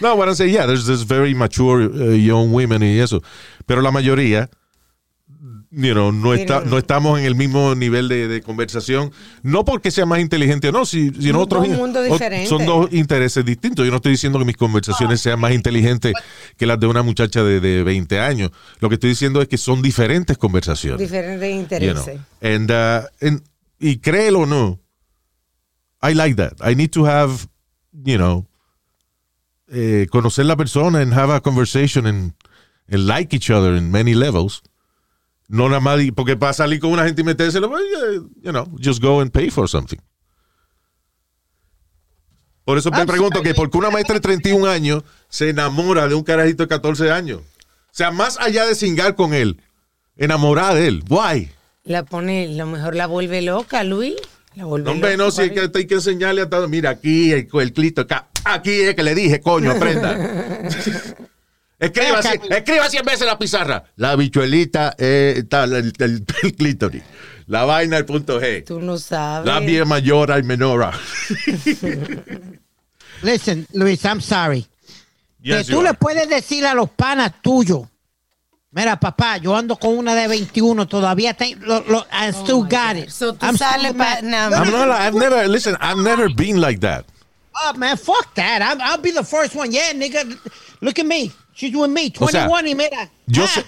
no, bueno, say, yeah, there's this very mature uh, young women y eso. Pero la mayoría, you know, no, está, no estamos en el mismo nivel de, de conversación. No porque sea más inteligente o no, si, sino Dos otros. mundos ot- diferentes. Son dos intereses distintos. Yo no estoy diciendo que mis conversaciones sean más inteligentes que las de una muchacha de, de 20 años. Lo que estoy diciendo es que son diferentes conversaciones. Diferentes you know. intereses. And, uh, and- y créelo o no, I like that. I need to have, you know, eh, conocer la persona and have a conversation and, and like each other in many levels. No nada más, porque para salir con una gente y metérselo, pues, yeah, you know, just go and pay for something. Por eso me pregunto que por qué una maestra de 31 años se enamora de un carajito de 14 años. O sea, más allá de cingar con él, enamorada de él. Why? La pone, lo mejor la vuelve loca, Luis. La vuelve No, hombre, no, si hay que, hay que enseñarle a todo. Mira, aquí el, el clito, acá. Aquí es que le dije, coño, aprenda. escriba, cien, escriba 100 veces la pizarra. La bichuelita, eh, está, el, el, el clítoris. La vaina, el punto G. Tú no sabes. La bien mayora y menora. Listen, Luis, I'm sorry. Yes, que tú le are. puedes decir a los panas tuyos. Mira, papá, yo ando con una de 21, todavía tengo, lo, lo, I still got it. Oh So tú I'm sales no, No, I've never, listen, I've never been like that. Oh, man, fuck that. I'm, I'll be the first one. Yeah, nigga, look at me. She's with me, O sea, 21 y mira. Yo, ah, sé-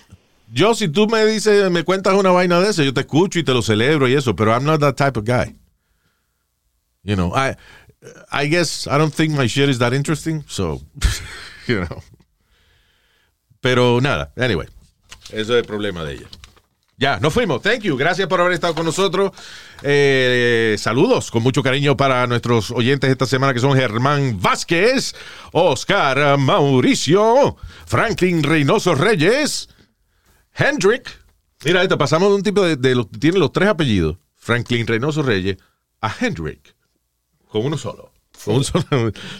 yo si tú me dices, me cuentas una vaina de eso, yo te escucho y te lo celebro y eso, pero I'm not that type of guy. You know, I, I guess I don't think my shit is that interesting, so, you know. Pero nada, anyway, eso es el problema de ella. Ya, nos fuimos. Thank you. Gracias por haber estado con nosotros. Eh, saludos con mucho cariño para nuestros oyentes esta semana que son Germán Vázquez, Oscar Mauricio, Franklin Reynoso Reyes, Hendrick. Mira, esto, pasamos de un tipo de, de los, tiene los tres apellidos, Franklin Reynoso Reyes, a Hendrick, con uno solo.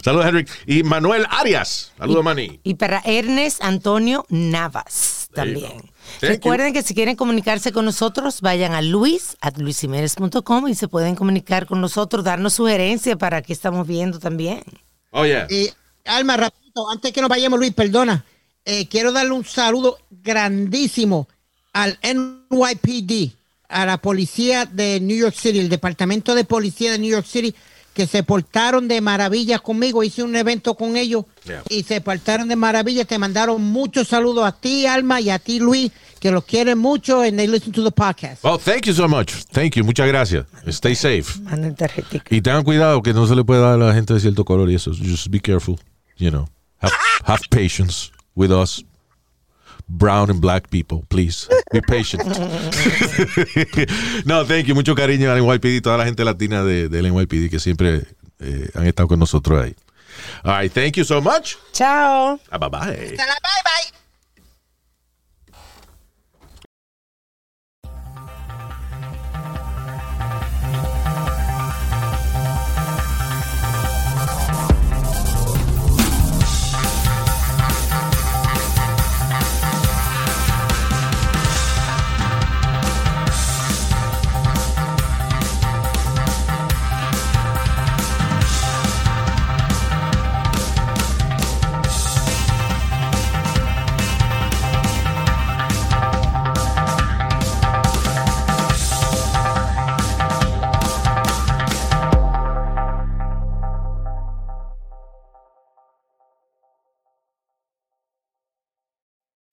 Saludos, Hendrick. Y Manuel Arias. Saludos, Manny. Y para Ernest Antonio Navas también. Recuerden que si quieren comunicarse con nosotros, vayan a luis at luisimenez.com y se pueden comunicar con nosotros, darnos sugerencias para que estamos viendo también. Oh, yeah. Y, Alma, rapidito, antes que nos vayamos, Luis, perdona. Eh, quiero darle un saludo grandísimo al NYPD, a la policía de New York City, el departamento de policía de New York City, que se portaron de maravilla conmigo. Hice un evento con ellos Yeah. y se portaron de maravilla. Te mandaron muchos saludos a ti, Alma, y a ti, Luis, que los quieren mucho and they listen to the podcast. Oh, thank you so much. Thank you. Muchas gracias. Stay safe. Manden tarjetica. Y tengan cuidado que no se le puede dar a la gente de cierto color y eso. Just be careful. You know. Have, have patience with us. Brown and black people, please. Be patient. no, thank you. Mucho cariño al NYPD, toda la gente latina de, del NYPD que siempre eh, han estado con nosotros ahí. All right, thank you so much. Chao. Ah, bye bye. Bye, bye.